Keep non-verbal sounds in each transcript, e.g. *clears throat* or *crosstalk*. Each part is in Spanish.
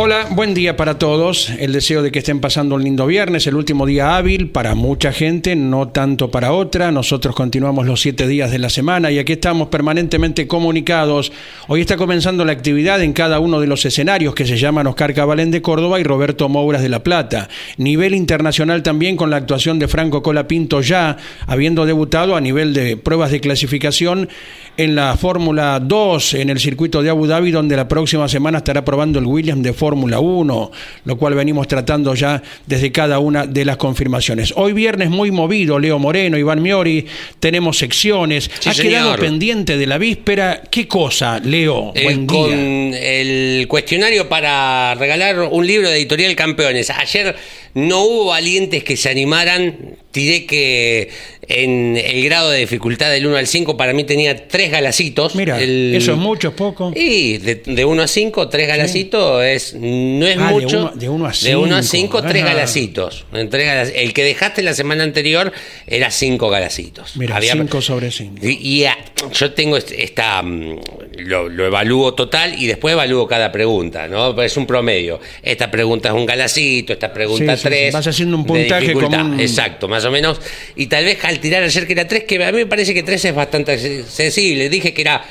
Hola, buen día para todos. El deseo de que estén pasando un lindo viernes, el último día hábil para mucha gente, no tanto para otra. Nosotros continuamos los siete días de la semana y aquí estamos permanentemente comunicados. Hoy está comenzando la actividad en cada uno de los escenarios que se llaman Oscar Cabalén de Córdoba y Roberto Mouras de La Plata. Nivel internacional también con la actuación de Franco Colapinto ya, habiendo debutado a nivel de pruebas de clasificación en la Fórmula 2 en el circuito de Abu Dhabi, donde la próxima semana estará probando el Williams de Fórmula 1, lo cual venimos tratando ya desde cada una de las confirmaciones. Hoy viernes muy movido, Leo Moreno, Iván Miori, tenemos secciones. Sí, ha quedado pendiente de la víspera. ¿Qué cosa, Leo? Eh, Buen con día. el cuestionario para regalar un libro de editorial campeones. Ayer no hubo valientes que se animaran. Tiré que en el grado de dificultad del 1 al 5 para mí tenía tres galacitos. Mira, El- eso es mucho, es poco. Y de, de 1 a 5, tres galacitos es, no es Ah, mucho. de uno a De 1 a cinco. 5, tres galacitos. El que dejaste la semana anterior era 5 galacitos. Mira, Había- 5 sobre 5. y, y, ah, yo tengo esta. mm, Lo, lo evalúo total y después evalúo cada pregunta, ¿no? Es un promedio. Esta pregunta es un galacito, esta pregunta Sí, sí, tres. vas haciendo un puntaje como un- Exacto, más o menos. Y tal vez al tirar ayer que era tres, que a mí me parece que tres es bastante sensible. Dije que era.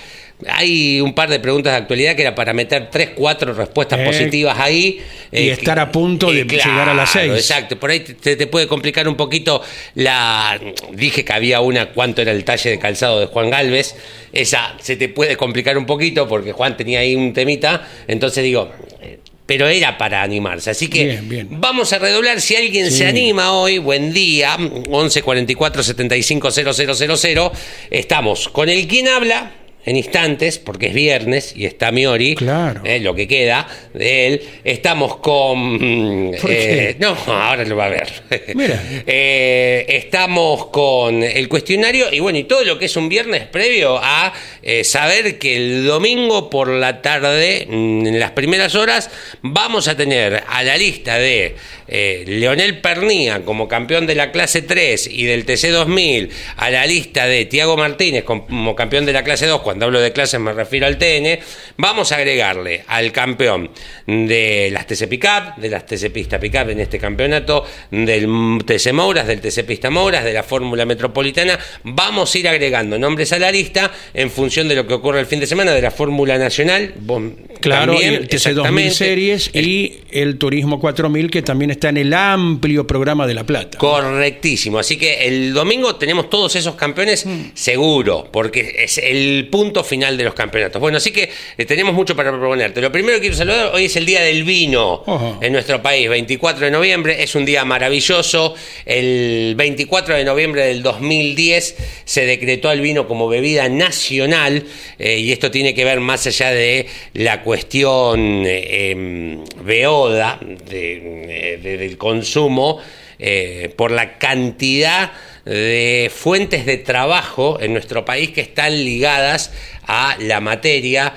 Hay un par de preguntas de actualidad que era para meter tres, cuatro respuestas Eh, positivas ahí. y estar a punto de llegar a las seis. Exacto, por ahí te, te puede complicar un poquito la. Dije que había una, cuánto era el talle de calzado de Juan Galvez. Esa se te puede complicar un poquito porque Juan tenía ahí un temita. Entonces digo. Pero era para animarse. Así que Bien, bien. vamos a redoblar. Si alguien Sí. se anima hoy, buen día. 11 44 75 000. Estamos con el quien habla en instantes, porque es viernes y está Miori. Claro. eh, lo que queda de él. Estamos con. *laughs* ¿Por eh, qué? no, ahora lo va a ver. Mira. *laughs* Eh, estamos con el cuestionario y bueno, y todo lo que es un viernes previo a eh, saber que el domingo por la tarde, mm, en las primeras horas, vamos a tener a la lista de Leonel Pernía como campeón de la clase 3 y del TC 2000, a la lista de Tiago Martínez como campeón de la clase 2, cuando hablo de clases me refiero al TN, vamos a agregarle al campeón de las TC Pickup, de las TC Pista Pickup en este campeonato, del TC Mouras, del TC Pista Mouras, de la Fórmula Metropolitana, vamos a ir agregando nombres a la lista en función de lo que ocurre el fin de semana de la Fórmula Nacional. Claro, también, el TC 2000 exactamente. series El- y el Turismo 4000 que también está en el amplio programa de La Plata. Correctísimo. Así que el domingo tenemos todos esos campeones Mm. seguro, porque es el punto final de los campeonatos. Bueno, así que eh, tenemos mucho para proponerte. Lo primero que quiero saludar, hoy es el Día del Vino Ojo. en nuestro país, 24 de noviembre. Es un día maravilloso. El 24 de noviembre del 2010 se decretó el vino como bebida nacional eh, y esto tiene que ver más allá de la cuestión eh, em, beoda de- eh, de- del consumo por la cantidad de fuentes de trabajo en nuestro país que están ligadas a la materia.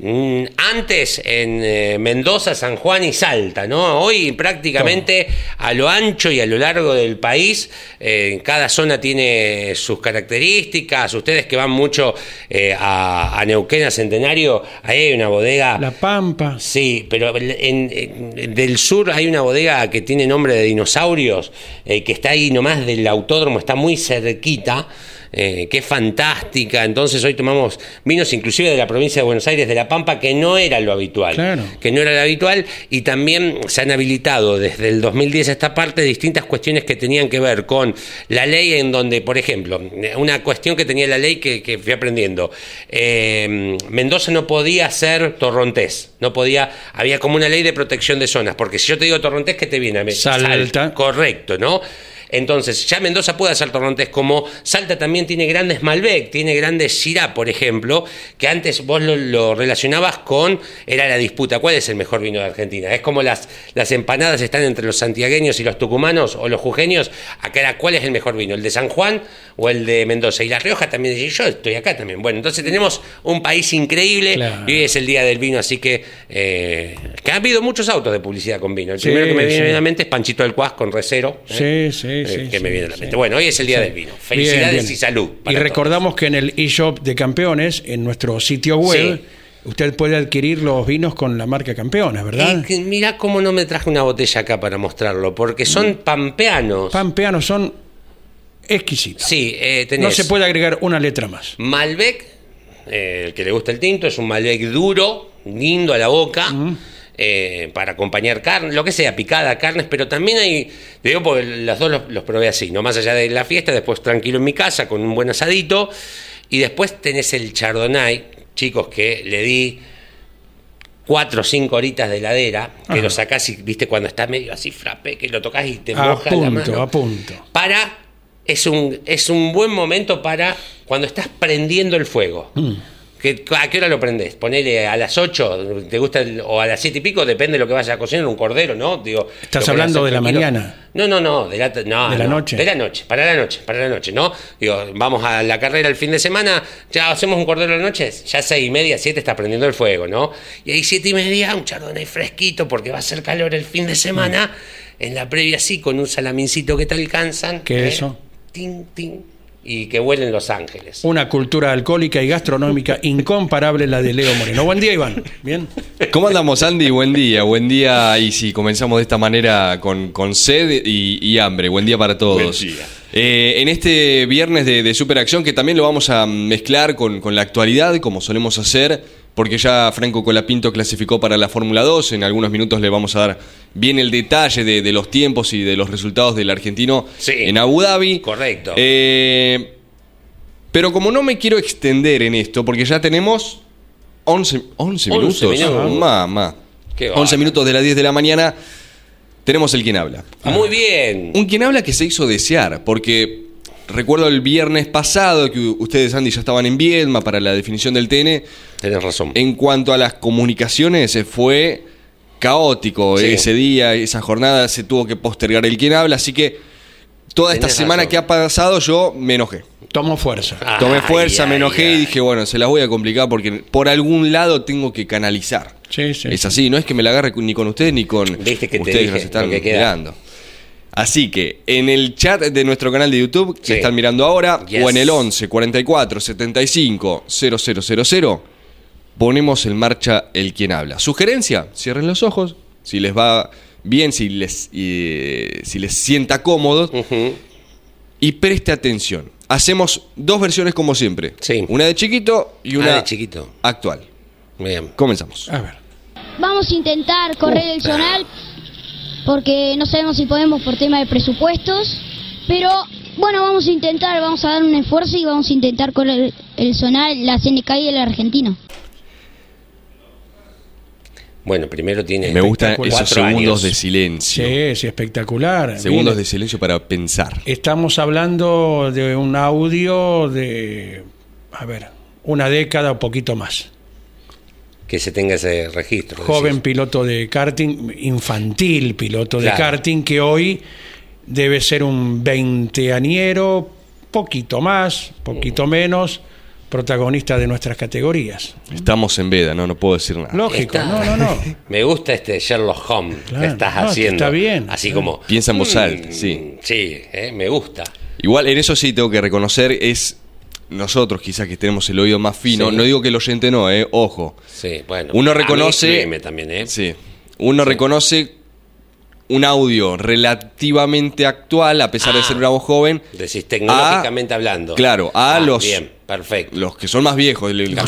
Mm, Antes en eh, Mendoza, San Juan y Salta, ¿no? Hoy prácticamente a lo ancho y a lo largo del país, eh, cada zona tiene sus características. Ustedes que van mucho eh, a, a Neuquén, a Centenario, ahí hay una bodega. La Pampa. Sí, pero en, en- del sur hay una bodega que tiene nombre de dinosaurios, eh, que está ahí nomás del autódromo, está muy cerquita. Eh, que es fantástica. Entonces hoy tomamos vinos inclusive de la provincia de Buenos Aires, de La Pampa, que no era lo habitual. Claro. Que no era lo habitual y también se han habilitado desde el 2010 a esta parte distintas cuestiones que tenían que ver con la ley en donde, por ejemplo, una cuestión que tenía la ley que, que fui aprendiendo. eh, Mendoza no podía ser torrontés, no podía, había como una ley de protección de zonas, porque si yo te digo torrontés, ¿qué te viene? Salta. Correcto, ¿no? Entonces, ya Mendoza puede hacer torrontés como Salta también tiene grandes Malbec, tiene grandes Syrah, por ejemplo, que antes vos lo, lo relacionabas con, era la disputa, ¿cuál es el mejor vino de Argentina? Es como las, las empanadas están entre los santiagueños y los tucumanos o los jujeños, acá era cuál es el mejor vino, el de San Juan o el de Mendoza. Y La Rioja también, y yo estoy acá también. Bueno, entonces tenemos un país increíble Claro. y hoy es el día del vino, así que, eh, que ha habido muchos autos de publicidad con vino. El Sí, primero que me viene sí. a la mente es Panchito del Cuas con Recero. ¿eh? Sí, sí, Eh, sí. que me viene a la mente. Bueno, hoy es el día del vino. Felicidades Bien, bien. y salud. Y todos. recordamos que en el eShop de Campeones, en nuestro sitio web, usted puede adquirir los vinos con la marca Campeones, ¿verdad? Y mirá cómo no me traje una botella acá para mostrarlo, porque son pampeanos. Pampeanos son exquisitos. sí, eh, tenés No se puede agregar una letra más. Malbec, eh, el que le gusta el tinto, es un Malbec duro, lindo a la boca. Eh, para acompañar carne, lo que sea, picada, carnes, pero también hay, te digo porque los dos los, los probé así, no más allá de la fiesta, después tranquilo en mi casa con un buen asadito, y después tenés el chardonnay, chicos, que le di cuatro o cinco horitas de heladera, que Ajá. lo sacás y, viste, cuando está medio así frappé, que lo tocas y te A moja la mano. a punto. Para, es un, es un buen momento para cuando estás prendiendo el fuego. Mm. Que, ¿A qué hora lo prendés? Ponele a las 8, ¿te gusta? el- o a las 7 y pico, depende de lo que vayas a cocinar, un cordero, ¿no? Digo, ¿Estás hablando hacer de la tranquilo. mañana? No, no, no, de la, no, ¿De la no, noche? De la noche, para la noche, para la noche, ¿no? Digo, vamos a la carrera el fin de semana, ya hacemos un cordero a la noche, ya seis y media, siete está prendiendo el fuego, ¿no? Y ahí siete y media, un chardonnay fresquito, porque va a ser calor el fin de semana, en la previa sí, con un salamincito que te alcanzan. ¿Qué ¿eh? eso? Tin, tin, y que huelen Los Ángeles. Una cultura alcohólica y gastronómica incomparable la de Leo Moreno. Buen día, Iván. Bien. ¿Cómo andamos, Andy? Buen día, buen día. Y si comenzamos de esta manera con, con sed y, y hambre, buen día para todos. Buen día. Eh, en este viernes de, de Superacción, que también lo vamos a mezclar con, con la actualidad, como solemos hacer, porque ya Franco Colapinto clasificó para la Fórmula 2. En algunos minutos le vamos a dar bien el detalle de, de los tiempos y de los resultados del argentino Sí. en Abu Dhabi. Correcto. Eh, pero como no me quiero extender en esto, porque ya tenemos 11, 11 minutos. minutos. Mamá. Qué 11 bárbaro. minutos de las 10 de la mañana. Tenemos el quien habla. Muy bien. Un quien habla que se hizo desear, porque recuerdo el viernes pasado que ustedes, Andy, ya estaban en Viedma para la definición del TN. Tenés razón. En cuanto a las comunicaciones, eh, fue caótico Sí. ese día, esa jornada, se tuvo que postergar el quien habla, así que toda esta semana razón. que ha pasado yo me enojé. Tomo fuerza. Tomé Ay, fuerza, me enojé ay. y dije, bueno, se las voy a complicar porque por algún lado tengo que canalizar. Sí, sí. Es así, no es que me la agarre ni con ustedes ni con Viste que te ustedes dije nos están que queda. mirando. Así que en el chat de nuestro canal de YouTube, que Sí. están mirando ahora, Yes. o en el 11 44 75 0000, ponemos en marcha el quien habla. Sugerencia, cierren los ojos, si les va bien, si les, eh, si les sienta cómodos, y preste atención. Hacemos dos versiones como siempre. Sí. Una de chiquito y una Ah, de chiquito. actual. Bien. Comenzamos. A ver. Vamos a intentar correr el zonal porque no sabemos si podemos por tema de presupuestos, pero bueno, vamos a intentar, vamos a dar un esfuerzo y vamos a intentar correr el zonal, la CNK y el argentino. Bueno, primero tiene. Me gustan esos segundos años. de silencio. Sí, sí, espectacular. Segundos Bien. de silencio para pensar. Estamos hablando de un audio de, a ver, una década o poquito más. Que se tenga ese registro. Joven decís. piloto de karting, infantil piloto de karting, que hoy debe ser un veinteañero, poquito más, poquito Mm. menos, protagonista de nuestras categorías. Estamos en veda, no, no puedo decir nada. Lógico, Está- no, no, no. *laughs* Me gusta este Sherlock Holmes Claro. que estás No, haciendo. está bien. Así como. Piensa en voz mm, alta, sí. Sí, eh, me gusta. Igual en eso sí tengo que reconocer, es nosotros quizás que tenemos el oído más fino. Sí. No digo que el oyente no, eh, ojo. Sí, bueno. Uno A mí reconoce. también, ¿eh? Sí. Uno reconoce un audio relativamente actual, a pesar de Ah. ser una voz joven. Decís tecnológicamente a- hablando. Claro, a Ah, los, Bien, perfecto. los que son más viejos. el- el- *laughs* que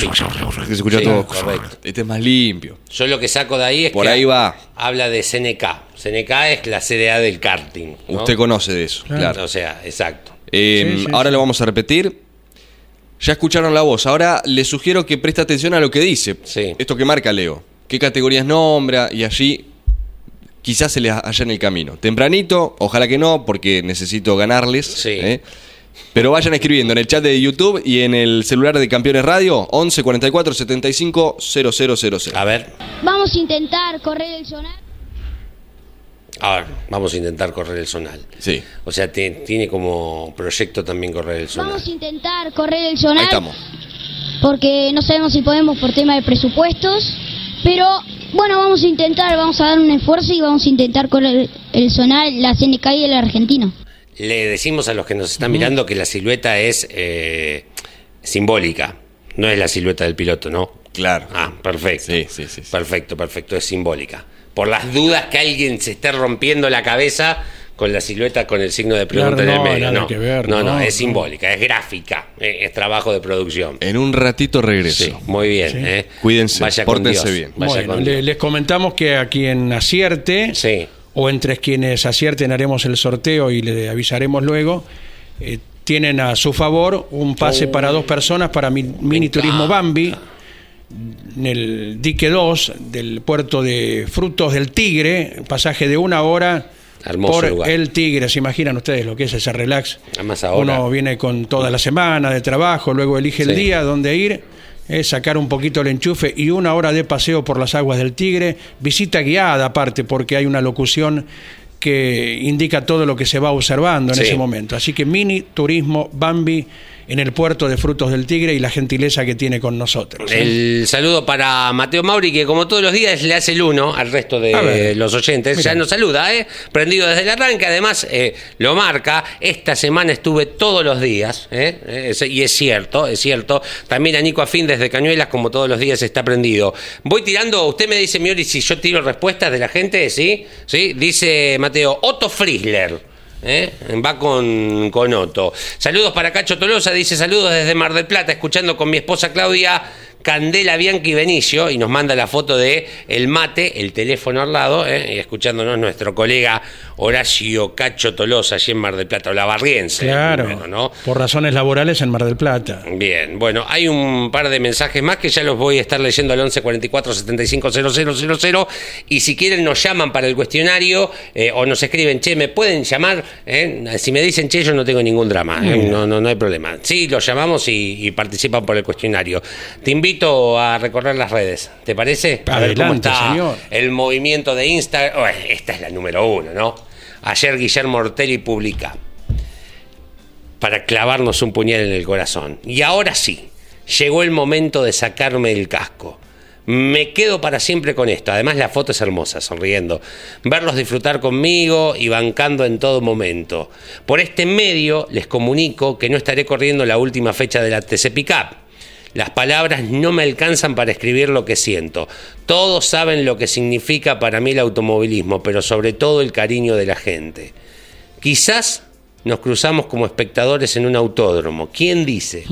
se escucha Sí, todo. correcto. Este es más limpio. Yo lo que saco de ahí es Por que ahí va. habla de CNK. CNK es la CDA del karting. ¿no? Usted conoce de eso, claro. O sea, exacto. Eh, Sí, sí, ahora sí. lo vamos a repetir. Ya escucharon la voz. Ahora les sugiero que preste atención a lo que dice. Sí. Esto que marca Leo. ¿Qué categorías nombra? Y allí quizás se les haya en el camino. Tempranito, ojalá que no, porque necesito ganarles. Sí. ¿eh? Pero vayan escribiendo en el chat de YouTube y en el celular de Campeones Radio 11 44 75 0000. A ver, Vamos a intentar correr el sonar. A ver, vamos a intentar correr el sonal. Sí. O sea, te- tiene como proyecto también correr el sonal. Vamos a intentar correr el Ahí sonar. estamos. Porque no sabemos si podemos por tema de presupuestos. Pero bueno, vamos a intentar, vamos a dar un esfuerzo y vamos a intentar correr el sonar, la CNK y el argentino. Le decimos a los que nos están mirando que la silueta es eh, simbólica. No es la silueta del piloto, ¿no? Claro. Ah, perfecto. Sí, sí, sí, sí. Perfecto, perfecto, es simbólica. Por las dudas que alguien se esté rompiendo la cabeza con la silueta con el signo de pregunta Claro, en el medio. no, que ver, no, no, no, es simbólica, es gráfica, es trabajo de producción. En un ratito regreso. Sí, muy bien. Sí. eh. Cuídense, Vaya con pórtense Dios, bien. vaya Bueno, con le- Dios. les comentamos que a quien acierte, Sí. o entre quienes acierten haremos el sorteo y le avisaremos luego, eh, tienen a su favor un pase Oh. para dos personas para mi- Mini Turismo Bambi en el dique 2 del puerto de Frutos del Tigre, pasaje de una hora Hermoso por lugar. el Tigre. ¿Se imaginan ustedes lo que es ese relax? Además ahora- Uno viene con toda la semana de trabajo, luego elige el día donde ir, eh, sacar un poquito el enchufe y una hora de paseo por las aguas del Tigre, visita guiada aparte porque hay una locución que indica todo lo que se va observando en Sí. ese momento. Así que mini turismo Bambi en el puerto de Frutos del Tigre y la gentileza que tiene con nosotros. ¿eh? El saludo para Mateo Mauri, que como todos los días le hace el uno al resto de ver. los oyentes. Mira. Ya nos saluda, ¿eh? Prendido desde el arranque, además eh, lo marca. Esta semana estuve todos los días, ¿eh? Es- y es cierto, es cierto. También a Nico Afín desde Cañuelas, como todos los días, está prendido. Voy tirando, usted me dice, Miori, si yo tiro respuestas de la gente, ¿sí? ¿Sí? Dice Mateo, Otto Friesler. ¿Eh? Va con, con Otto. Saludos para Cacho Tolosa, dice saludos desde Mar del Plata, escuchando con mi esposa Claudia Candela Bianchi Benicio y nos manda la foto de el mate, el teléfono al lado, ¿eh? y escuchándonos nuestro colega Horacio Cacho Tolosa, allí en Mar del Plata, o la Barriense. Claro, primero, ¿no? por razones laborales en Mar del Plata. Bien, bueno, hay un par de mensajes más que ya los voy a estar leyendo al 11 44 75 000 y si quieren nos llaman para el cuestionario eh, o nos escriben, che, me pueden llamar, ¿Eh? si me dicen che, yo no tengo ningún drama, ¿eh? no, no, no hay problema. Sí, los llamamos y, y participan por el cuestionario. Te invito a recorrer las redes, ¿te parece? A ver cómo Adelante, está señor. el movimiento de Instagram. Bueno, esta es la número uno, ¿no? Ayer Guillermo Ortelli publica para clavarnos un puñal en el corazón. Y ahora sí, llegó el momento de sacarme el casco. Me quedo para siempre con esto. Además la foto es hermosa, sonriendo. Verlos disfrutar conmigo y bancando en todo momento. Por este medio les comunico que no estaré corriendo la última fecha de la TC Pickup. Las palabras no me alcanzan para escribir lo que siento. Todos saben lo que significa para mí el automovilismo, pero sobre todo el cariño de la gente. Quizás nos cruzamos como espectadores en un autódromo. ¿Quién dice?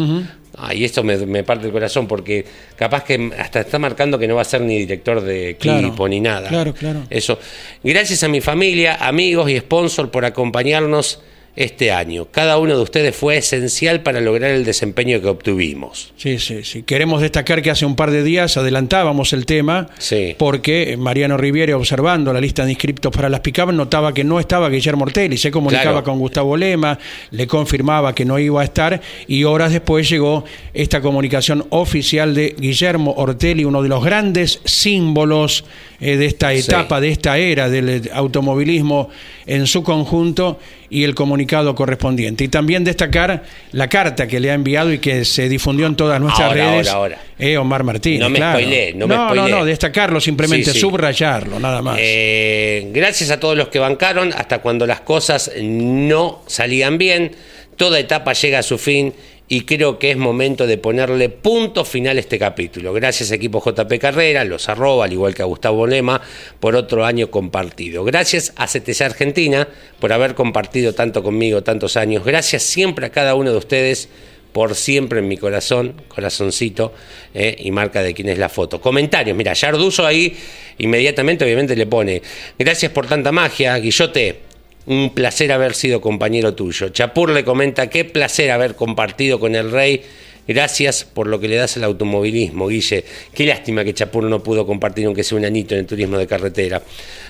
Ay, esto me, me parte el corazón porque capaz que hasta está marcando que no va a ser ni director de Claro, equipo ni nada. claro, claro. Eso. Gracias a mi familia, amigos y sponsor por acompañarnos este año. Cada uno de ustedes fue esencial para lograr el desempeño que obtuvimos. Sí, sí, sí. Queremos destacar que hace un par de días adelantábamos el tema Sí. porque Mariano Riviere, observando la lista de inscriptos para las PICAP, notaba que no estaba Guillermo Ortelli. Se comunicaba Claro. con Gustavo Lema, le confirmaba que no iba a estar y horas después llegó esta comunicación oficial de Guillermo Ortelli, uno de los grandes símbolos eh, de esta Sí. etapa, de esta era del automovilismo en su conjunto y el comunicado correspondiente. Y también destacar la carta que le ha enviado y que se difundió en todas nuestras Ahora, redes. ahora, ahora. Eh, Omar Martínez. No me claro. spoileé, no me no, spoileé. no, destacarlo simplemente, Sí, sí. subrayarlo, nada más. Eh, gracias a todos los que bancaron hasta cuando las cosas no salían bien. Toda etapa llega a su fin y creo que es momento de ponerle punto final a este capítulo. Gracias equipo JP Carrera, los arroba, al igual que a Gustavo Lema, por otro año compartido. Gracias a CTC Argentina por haber compartido tanto conmigo tantos años. Gracias siempre a cada uno de ustedes por siempre en mi corazón, corazoncito, eh, y marca de quién es la foto. Comentarios, mira, Yarduso ahí inmediatamente obviamente le pone, gracias por tanta magia, Guillote, un placer haber sido compañero tuyo. Chapur le comenta, qué placer haber compartido con el rey. Gracias por lo que le das al automovilismo, Guille. Qué lástima que Chapur no pudo compartir aunque sea un anito en el turismo de carretera.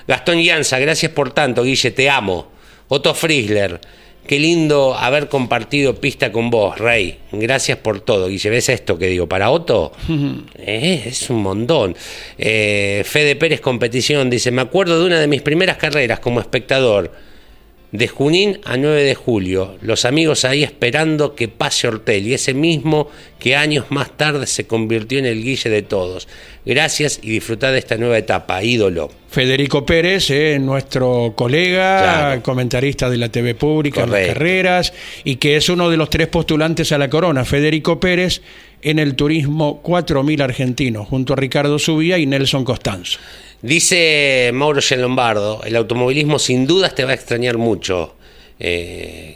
Gastón Llanza, gracias por tanto, Guille, te amo. Otto Frisler, qué lindo haber compartido pista con vos, Rey. Gracias por todo. Guille, ¿ves esto que digo? Para Otto, *laughs* eh, es un montón. Eh, Fede Pérez Competición dice, me acuerdo de una de mis primeras carreras como espectador de Junín a 9 de julio, los amigos ahí esperando que pase Ortelli, ese mismo que años más tarde se convirtió en el guille de todos. Gracias y disfrutad de esta nueva etapa, ídolo. Federico Pérez, eh, nuestro colega, Claro. comentarista de la TV pública en las carreras, y que es uno de los tres postulantes a la corona, Federico Pérez, en el turismo 4000 argentino, junto a Ricardo Subía y Nelson Costanzo. Dice Mauro Lombardo, el automovilismo sin dudas te va a extrañar mucho. Eh,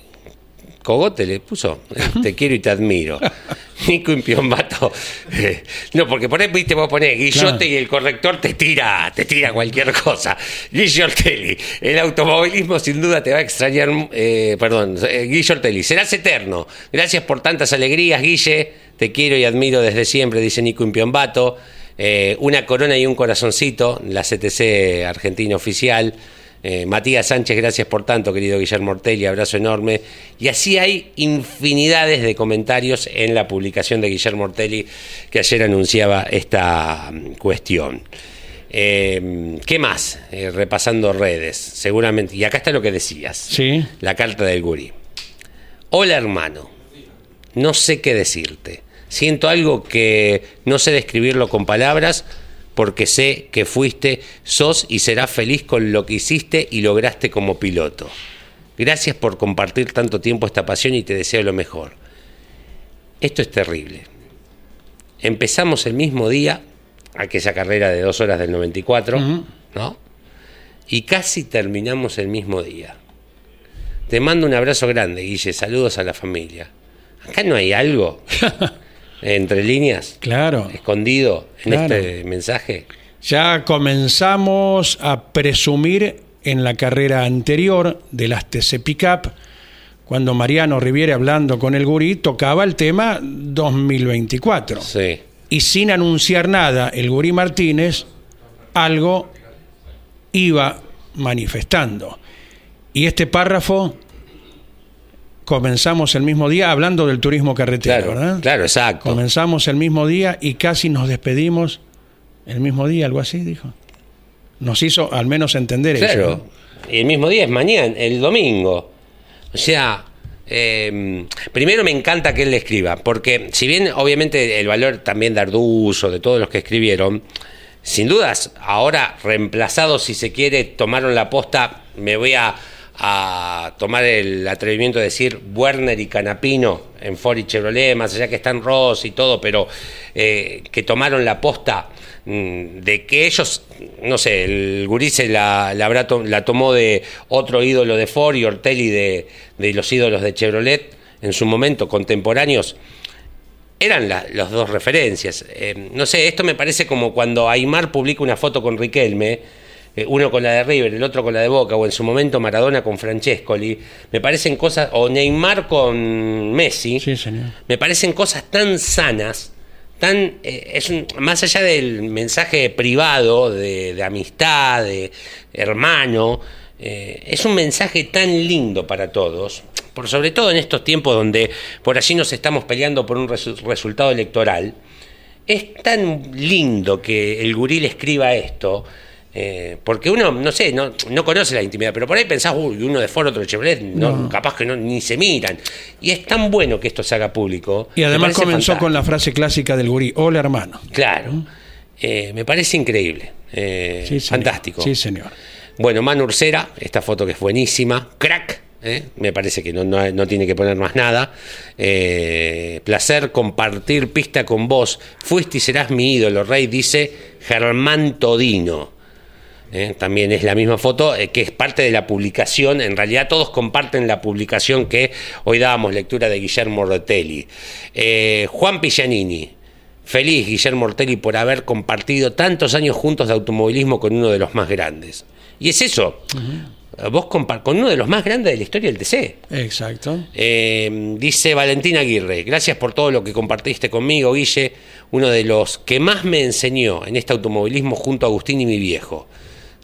Cogote le puso, *laughs* te quiero y te admiro. *laughs* Nico Impiombato. eh, no, porque por ahí viste vos ponés Guillote Claro. y el corrector te tira, te tira cualquier cosa. Guillo Ortelli, el automovilismo sin duda te va a extrañar, eh, perdón, eh, Guillo Ortelli, serás eterno. Gracias por tantas alegrías, Guille, te quiero y admiro desde siempre, dice Nico Impiombato. Eh, una corona y un corazoncito, la CTC Argentina Oficial. Eh, Matías Sánchez, gracias por tanto, querido Guillermo Ortelli, abrazo enorme. Y así hay infinidades de comentarios en la publicación de Guillermo Ortelli que ayer anunciaba esta mm, cuestión. Eh, ¿Qué más? Eh, repasando redes, seguramente. Y acá está lo que decías. Sí. La carta del gurí. Hola hermano, no sé qué decirte. Siento algo que no sé describirlo con palabras porque sé que fuiste, sos y serás feliz con lo que hiciste y lograste como piloto. Gracias por compartir tanto tiempo esta pasión y te deseo lo mejor. Esto es terrible. Empezamos el mismo día, aquella carrera de dos horas del 94, ¿no? Y casi terminamos el mismo día. Te mando un abrazo grande, Guille. Saludos a la familia. Acá no hay algo *laughs* entre líneas, Claro. escondido en Claro. este mensaje. Ya comenzamos a presumir en la carrera anterior de las TC Pickup, cuando Mariano Riviere, hablando con el gurí, tocaba el tema 2024. Sí. Y sin anunciar nada, el gurí Martínez algo iba manifestando. Y este párrafo comenzamos el mismo día hablando del turismo carretero, Claro, ¿verdad? claro, exacto. Comenzamos el mismo día y casi nos despedimos el mismo día, algo así, dijo. Nos hizo al menos entender eso. Claro. ¿no? Y el mismo día es mañana, el domingo. O sea, eh, primero me encanta que él le escriba, porque si bien obviamente el valor también de Arduzo, de todos los que escribieron, sin dudas, ahora reemplazados, si se quiere, tomaron la posta, me voy a, a tomar el atrevimiento de decir Werner y Canapino en Ford y Chevrolet, más allá que están Ross y todo, pero eh, que tomaron la posta mm, de que ellos, no sé, el gurí se la, la, habrá la tomó de otro ídolo de Ford y Ortelli de, de los ídolos de Chevrolet en su momento, contemporáneos, eran la- las dos referencias. Eh, no sé, esto me parece como cuando Aymar publica una foto con Riquelme, eh, uno con la de River, el otro con la de Boca, o en su momento Maradona con Francescoli. Me parecen cosas, o Neymar con Messi. Sí, señor. Me parecen cosas tan sanas, tan eh, es un- más allá del mensaje privado de, de amistad, de hermano, eh, es un mensaje tan lindo para todos, por sobre todo en estos tiempos donde por allí nos estamos peleando por un resu- resultado electoral. Es tan lindo que el gurí le escriba esto. Eh, porque uno, no sé, no, no conoce la intimidad, pero por ahí pensás, uy, uno de Ford, otro de Chevrolet, no, capaz que no, ni se miran. Y es tan bueno que esto se haga público. Y además comenzó fantástico. con la frase clásica del gurí, hola hermano. Claro. Eh, me parece increíble. Eh, Sí, fantástico. Sí, señor. Bueno, Manu Ursera, esta foto que es buenísima. Crack, me parece que no, no- no tiene que poner más nada. Placer compartir pista con vos. Fuiste y serás mi ídolo, Rey, dice Germán Todino. ¿Eh? También es la misma foto eh, que es parte de la publicación. En realidad todos comparten la publicación que hoy dábamos lectura de Guillermo Ortelli. Eh, Juan Pillanini. Feliz Guillermo Ortelli por haber compartido tantos años juntos de automovilismo con uno de los más grandes. Y es eso. Vos compa- con uno de los más grandes de la historia del TC. Exacto. Eh, dice Valentina Aguirre, gracias por todo lo que compartiste conmigo, Guille, uno de los que más me enseñó en este automovilismo junto a Agustín y mi viejo.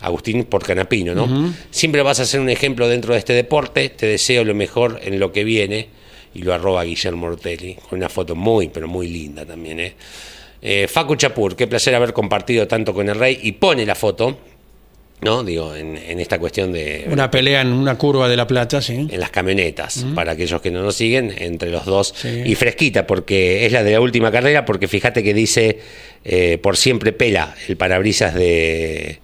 Agustín por Canapino, ¿no? Siempre vas a ser un ejemplo dentro de este deporte, te deseo lo mejor en lo que viene, y lo arroba Guillermo Ortelli, con una foto muy, pero muy linda también, ¿eh? Eh, Facu Chapur, qué placer haber compartido tanto con el rey, y pone la foto, ¿no? Digo, en, en esta cuestión de Una pelea en una curva de La Plata, sí. en las camionetas, para aquellos que no nos siguen, entre los dos. Sí. Y fresquita, porque es la de la última carrera, porque fíjate que dice eh, por siempre pela el parabrisas de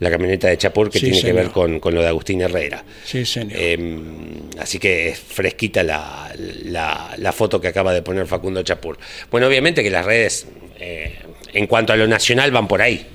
la camioneta de Chapur, que Sí, tiene que ver con, con lo de Agustín Herrera. Sí, señor. Eh, así que es fresquita la, la- la foto que acaba de poner Facundo Chapur. Bueno, obviamente que las redes, eh, en cuanto a lo nacional, van por ahí,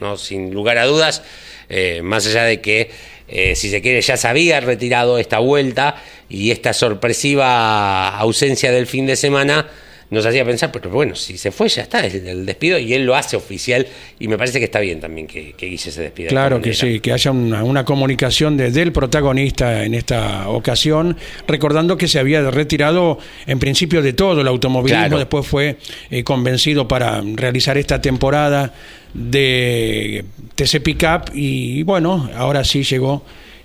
¿no? Sin lugar a dudas, eh, más allá de que, eh, si se quiere, ya se había retirado esta vuelta y esta sorpresiva ausencia del fin de semana nos hacía pensar, pero bueno, si se fue ya está, es el despido y él lo hace oficial y me parece que está bien también que, que Guille se despida. de Claro que sí, que haya una, una comunicación de- del protagonista en esta ocasión, recordando que se había retirado en principio de todo el automovilismo, Claro. después fue eh, convencido para realizar esta temporada de TC Pickup y bueno, ahora sí llegó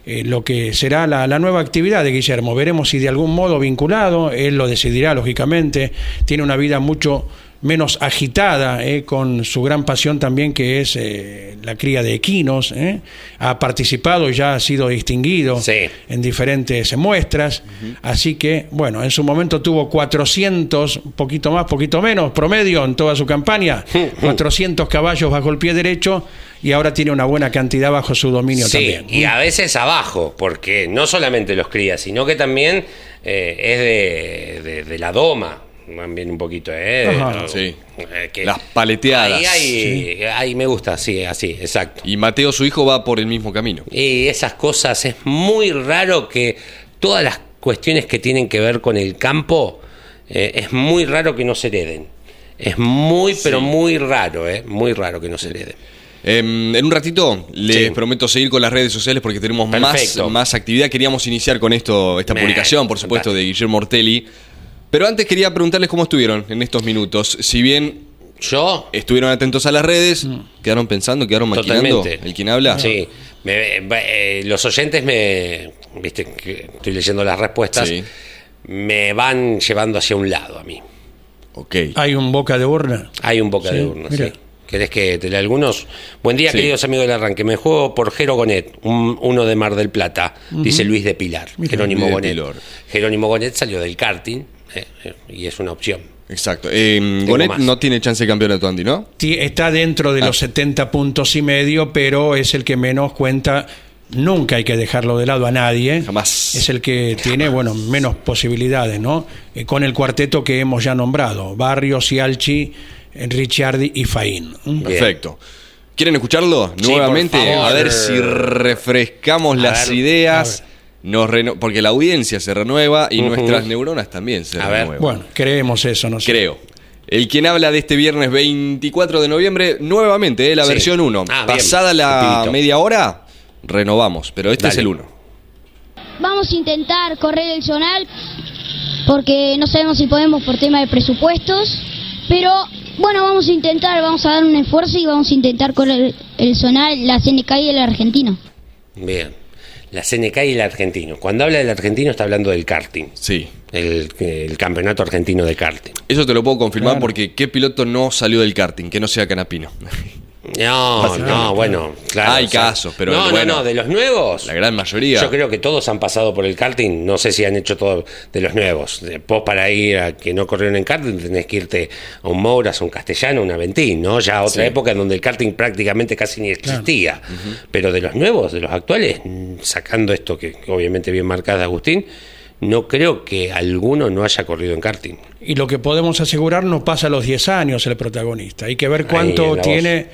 eh, lo que será la, la nueva actividad de Guillermo. Veremos si de algún modo vinculado, él lo decidirá lógicamente, tiene una vida mucho menos agitada, eh, con su gran pasión también que es eh, la cría de equinos, eh. ha participado y ya ha sido distinguido Sí. en diferentes muestras, así que bueno, en su momento tuvo 400, poquito más, poquito menos, promedio en toda su campaña, *laughs* 400 caballos bajo el pie derecho y ahora tiene una buena cantidad bajo su dominio Sí, también. y a veces abajo, porque no solamente los cría, sino que también eh, es de, de- de la doma, también un poquito, ¿eh? Ajá. Sí. Eh, que- Las paleteadas. Ahí, ahí- ahí me gusta, sí, así, exacto. Y Mateo, su hijo, va por el mismo camino. Y esas cosas, es muy raro que todas las cuestiones que tienen que ver con el campo, eh, es muy raro que no se hereden. Es muy, pero muy raro, ¿eh? Muy raro que no se hereden. Em, en un ratito les Sí. prometo seguir con las redes sociales porque tenemos más, Perfecto. más actividad. Queríamos iniciar con esto, esta Me- publicación, por supuesto, de Guillermo Ortelli. Pero antes quería preguntarles cómo estuvieron en estos minutos. Si bien Yo, estuvieron atentos a las redes, quedaron pensando, quedaron maquinando. Totalmente. ¿El quien habla? Sí. Me- eh, los oyentes me. Viste, que estoy leyendo las respuestas. Sí. Me van llevando hacia un lado a mí. Ok. Hay un boca de urna. Hay un boca Sí, de urna, mira. sí. ¿Querés que te lea algunos? Buen día, Sí. queridos amigos del arranque. Me juego por Jero Gonet, un- uno de Mar del Plata, dice Luis de Pilar. Jerónimo de Gonet. Pilar. Jerónimo Gonet salió del karting eh, eh, y es una opción. Exacto. Tengo Gonet más. no tiene chance de campeonato, Andy, ¿no? Ti- Está dentro de Ah. los 70 puntos y medio, pero es el que menos cuenta. Nunca hay que dejarlo de lado a nadie. Jamás. Es el que tiene, bueno, menos posibilidades, ¿no? Eh, con el cuarteto que hemos ya nombrado: Barrios, Cialchi, eh, Ricciardi y Faín. Perfecto. ¿Quieren escucharlo Sí, nuevamente? por favor. A ver si refrescamos A las ver, ideas. Nos reno- porque la audiencia se renueva y nuestras neuronas también se A ver. renuevan. Bueno, creemos eso, ¿no? sé. Creo. El quien habla de este viernes 24 de noviembre, nuevamente, eh, la Sí. versión 1. Ah, bien. Pasada la Rapidito. media hora, renovamos, pero este Dale. es el 1. Vamos a intentar correr el zonal porque no sabemos si podemos por tema de presupuestos, pero bueno, vamos a intentar, vamos a dar un esfuerzo y vamos a intentar correr el zonal, la CNK y el argentino. Bien. La CNK y el argentino. Cuando habla del argentino está hablando del karting. Sí. El, el campeonato argentino de karting. Eso te lo puedo confirmar Claro. porque qué piloto no salió del karting, que no sea Canapino. No, no, bueno, claro. Hay o sea, casos, pero No, bueno, no, no, de los nuevos. La gran mayoría. Yo creo que todos han pasado por el karting, no sé si han hecho todo de los nuevos. Vos para ir a que no corrieron en karting tenés que irte a un Mouras, a un Castellano, a un Aventín, ¿no? Ya otra Sí. época en donde el karting prácticamente casi ni existía. Pero de los nuevos, de los actuales, sacando esto que, que obviamente bien marcada Agustín, no creo que alguno no haya corrido en karting. Y lo que podemos asegurar no pasa a los 10 años el protagonista. Hay que ver cuánto tiene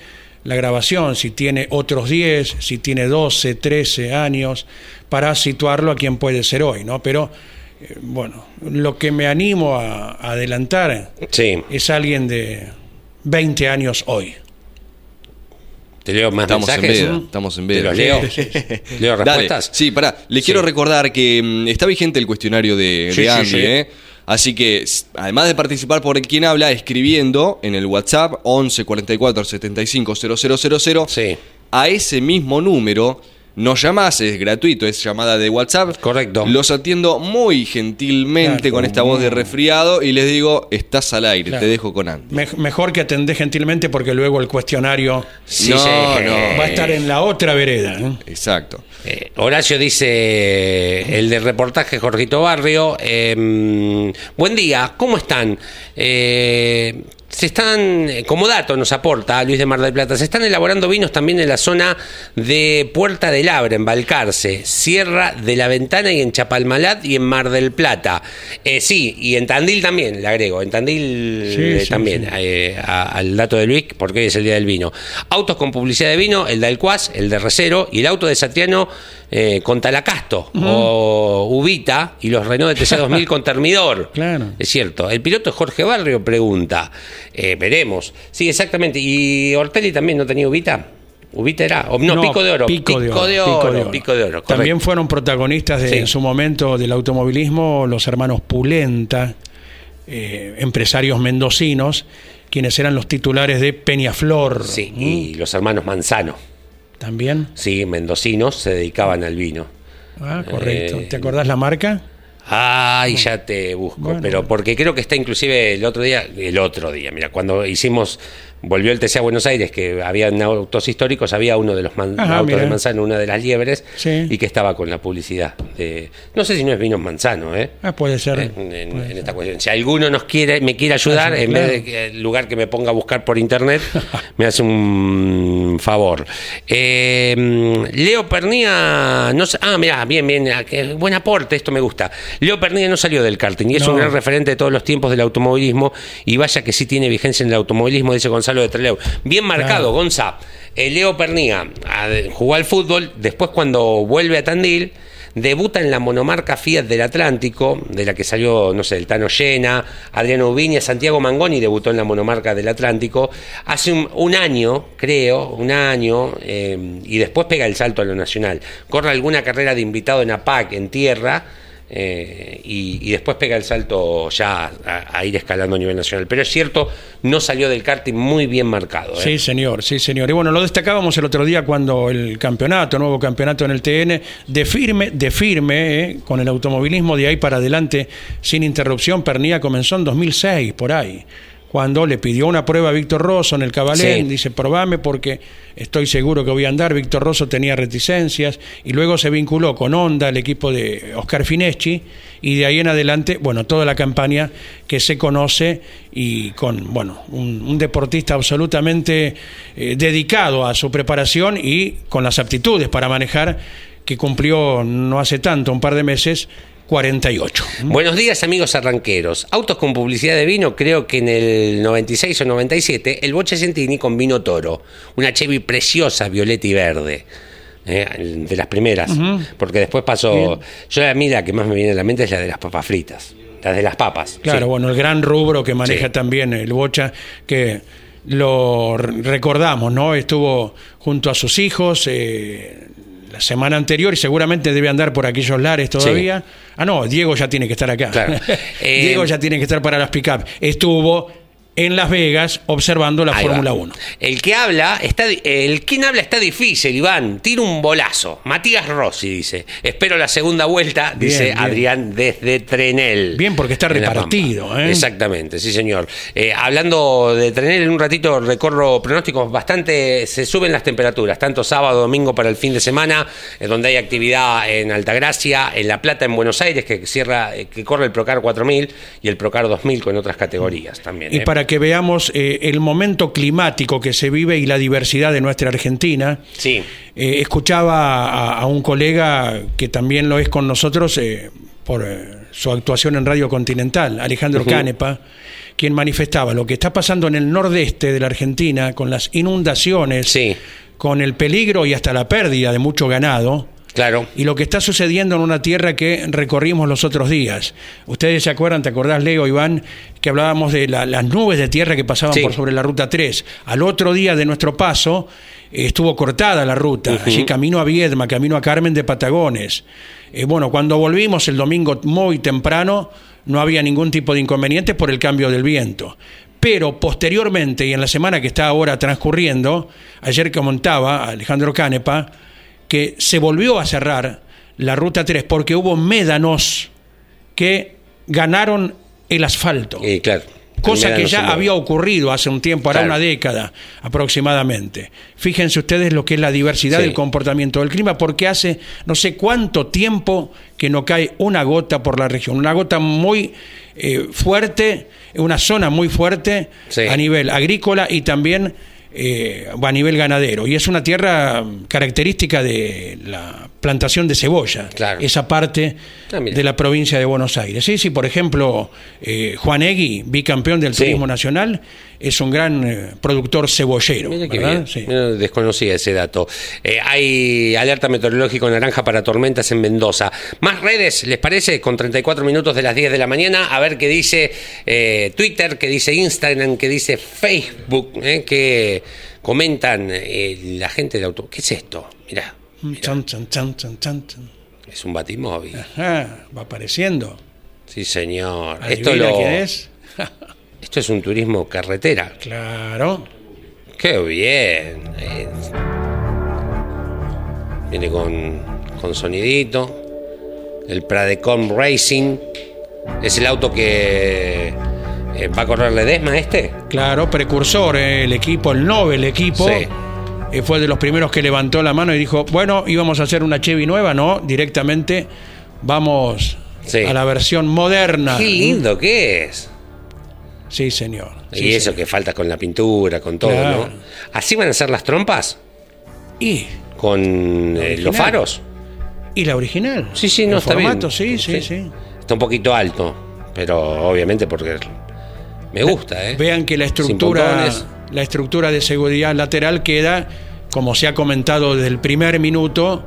la grabación, si tiene otros 10, si tiene 12, 13 años, para situarlo a quien puede ser hoy, ¿no? Pero, eh, bueno, lo que me animo a, a adelantar Sí, es alguien de 20 años hoy. Te leo más Estamos en mensajes. veda, estamos en ¿Te veda. los leo? *laughs* ¿Leo Dale. respuestas? Sí, pará. Le quiero recordar que mm, está vigente el cuestionario de, Sí, de sí, Andy, sí. ¿eh? Así que, además de participar por quien habla, escribiendo en el WhatsApp 11 44 75 000, Sí. a ese mismo número nos llamás, es gratuito, es llamada de WhatsApp. Correcto. Los atiendo muy gentilmente Claro. con esta voz de resfriado y les digo, estás al aire, Claro. te dejo con Andy. Me- mejor que atendés gentilmente porque luego el cuestionario Sí, No, sí. no. va a estar en la otra vereda. ¿eh? Exacto. Eh, Horacio dice, el del reportaje Jorgito Barrio, eh, buen día, ¿cómo están? Se están, eh, como dato nos aporta Luis de Mar del Plata, se están elaborando vinos también en la zona de Puerta del Abre, en Balcarce, Sierra de la Ventana y en Chapalmalad y en Mar del Plata. Eh, sí, y en Tandil también, le agrego, en Tandil Sí, eh, sí, también, sí. eh, a- al dato de Luis, porque hoy es el día del vino. Autos con publicidad de vino, el de Alcuaz, el de Recero y el auto de Satriano eh, con Talacasto o Ubita y los Renault de TC2000 con Termidor. *laughs* Claro. Es cierto. El piloto Jorge Barrio, pregunta. Eh, veremos. Sí, exactamente. ¿Y Ortelli también no tenía Ubita? ¿Ubita era? No, Pico de Oro. Pico de Oro. de Oro. Pico de Oro, También fueron protagonistas de, Sí. en su momento del automovilismo los hermanos Pulenta, eh, empresarios mendocinos, quienes eran los titulares de Peñaflor. Sí, ¿Mm? y los hermanos Manzano. También. Sí, mendocinos se dedicaban al vino. Ah, correcto. Eh, ¿Te acordás la marca? Ay, ya te busco, Bueno. pero porque creo que está inclusive el otro día, el otro día, mira, cuando hicimos, volvió el TC a Buenos Aires, que había autos históricos, había uno de los man- Ajá, autos mira. de Manzano, una de las liebres, Sí. y que estaba con la publicidad de, no sé si no es vinos Manzano, ¿eh? Ah, puede ser. En, en- Puede en ser. esta cuestión. Si alguno nos quiere, me quiere ayudar, Claro, en claro. vez de que el lugar que me ponga a buscar por internet, *laughs* me hace un favor. Eh, Leo Pernía, no ah, mira, bien, bien, ah, buen aporte, esto me gusta. Leo Pernía no salió del karting y es No. un gran referente de todos los tiempos del automovilismo y vaya que sí tiene vigencia en el automovilismo, dice Gonzalo de Treleu. Bien marcado, Claro. Gonza. Eh, Leo Pernía ah, jugó al fútbol, después cuando vuelve a Tandil, debuta en la monomarca Fiat del Atlántico, de la que salió, no sé, el Tano Llena, Adriano Ubiña, Santiago Mangoni debutó en la monomarca del Atlántico hace un, un año, creo, un año, eh, y después pega el salto a lo nacional. Corre alguna carrera de invitado en APAC, en tierra, eh, y, después pega el salto ya a, a ir escalando a nivel nacional. Pero es cierto, no salió del karting muy bien marcado. ¿eh? Sí, señor, sí, señor. Y bueno, lo destacábamos el otro día cuando el campeonato, nuevo campeonato en el TN, de firme, de firme, eh, con el automovilismo de ahí para adelante, sin interrupción, Pernía comenzó en 2006, por ahí. Cuando le pidió una prueba a Víctor Rosso en el Cabalén, Sí. dice, probame porque estoy seguro que voy a andar. Víctor Rosso tenía reticencias y luego se vinculó con Honda, el equipo de Oscar Fineschi, y de ahí en adelante, bueno, toda la campaña que se conoce y con, bueno, un, un deportista absolutamente eh, dedicado a su preparación y con las aptitudes para manejar, que cumplió no hace tanto, un par de meses, 48. Buenos días amigos arranqueros. Autos con publicidad de vino, creo que en el 96 o 97, el Boche Centini con vino toro. Una Chevy preciosa, violeta y verde. eh, de las primeras. Porque después pasó... Yo a mí la que más me viene a la mente es la de las papas fritas. Las de las papas. Claro, sí. bueno, el gran rubro que maneja Sí. también el Bocha, que lo recordamos, ¿no? Estuvo junto a sus hijos eh, la semana anterior y seguramente debe andar por aquellos lares todavía. Ah, no, Diego ya tiene que estar acá. Claro. *laughs* Eh, Diego ya tiene que estar para las pick-up. Estuvo en Las Vegas observando la Fórmula va. 1. El que habla, está, el quien habla está difícil, Iván. Tira un bolazo. Matías Rossi dice. Espero la segunda vuelta, Bien, dice bien. Adrián desde Trenel. Bien, porque está repartido. ¿eh? Exactamente, sí, señor. Eh, hablando de Trenel, en un ratito recorro pronósticos bastante. Se suben las temperaturas, tanto sábado, domingo para el fin de semana, eh, donde hay actividad en Altagracia, en La Plata, en Buenos Aires, que cierra, eh, que corre el Procar 4000 y el Procar 2000 con otras categorías también. Y ¿eh? Para que veamos eh, el momento climático que se vive y la diversidad de nuestra Argentina, Sí. eh, escuchaba a, a un colega que también lo es con nosotros eh, por su actuación en Radio Continental, Alejandro Canepa, quien manifestaba lo que está pasando en el nordeste de la Argentina con las inundaciones, Sí. con el peligro y hasta la pérdida de mucho ganado. Claro. Y lo que está sucediendo en una tierra que recorrimos los otros días. Ustedes se acuerdan, ¿te acordás, Leo, Iván, que hablábamos de la- las nubes de tierra que pasaban Sí. por sobre la ruta 3? Al otro día de nuestro paso eh, estuvo cortada la ruta, allí camino a Viedma, camino a Carmen de Patagones. Eh, bueno, cuando volvimos el domingo muy temprano, no había ningún tipo de inconveniente por el cambio del viento. Pero posteriormente y en la semana que está ahora transcurriendo, ayer comentaba Alejandro Canepa, que se volvió a cerrar la ruta 3 porque hubo médanos que ganaron el asfalto. Y claro. Cosa que ya había ocurrido hace un tiempo, hará Claro. una década aproximadamente. Fíjense ustedes lo que es la diversidad Sí. del comportamiento del clima, porque hace no sé cuánto tiempo que no cae una gota por la región. Una gota muy eh, fuerte, una zona muy fuerte Sí. a nivel agrícola y también eh, a nivel ganadero. Y es una tierra característica de la plantación de cebolla, Claro. esa parte Ah, de la provincia de Buenos Aires. Sí, sí, por ejemplo, eh, Juan Egui, bicampeón del Sí. turismo nacional, es un gran eh, productor cebollero. Bien. Sí. Desconocía ese dato. Eh, hay alerta meteorológico naranja para tormentas en Mendoza. Más redes, ¿les parece? Con 34 minutos de las 10 de la mañana. A ver qué dice Twitter, qué dice Instagram, qué dice Facebook, que comentan la gente del auto. ¿Qué es esto? Mirá, Chan, chan, chan, chan, chan, chan. es un batimóvil. Ajá, va apareciendo. Sí, señor. Esto, ¿Adivina lo, quién es? *laughs* esto es un turismo carretera. claro. Qué bien. Eh, Viene con, con sonidito. El Pradecom Racing. Es el auto que eh, va a correr Ledesma este. Claro, precursor, eh, el equipo, el Nobel equipo. Sí. Eh, fue de los primeros que levantó la mano y dijo, bueno, íbamos a hacer una Chevy nueva, no, directamente vamos Sí. a la versión moderna. Qué lindo que es. Sí, señor. y Sí, eso señor. que falta con la pintura, con todo, Claro. ¿no? Así van a ser las trompas Y, con eh, los faros. y la original. Sí, sí, no El está formato, bien. sí, sí, sí. Está un poquito alto, pero obviamente porque me gusta, ¿eh? Vean que la estructura. La estructura de seguridad lateral queda, como se ha comentado desde el primer minuto,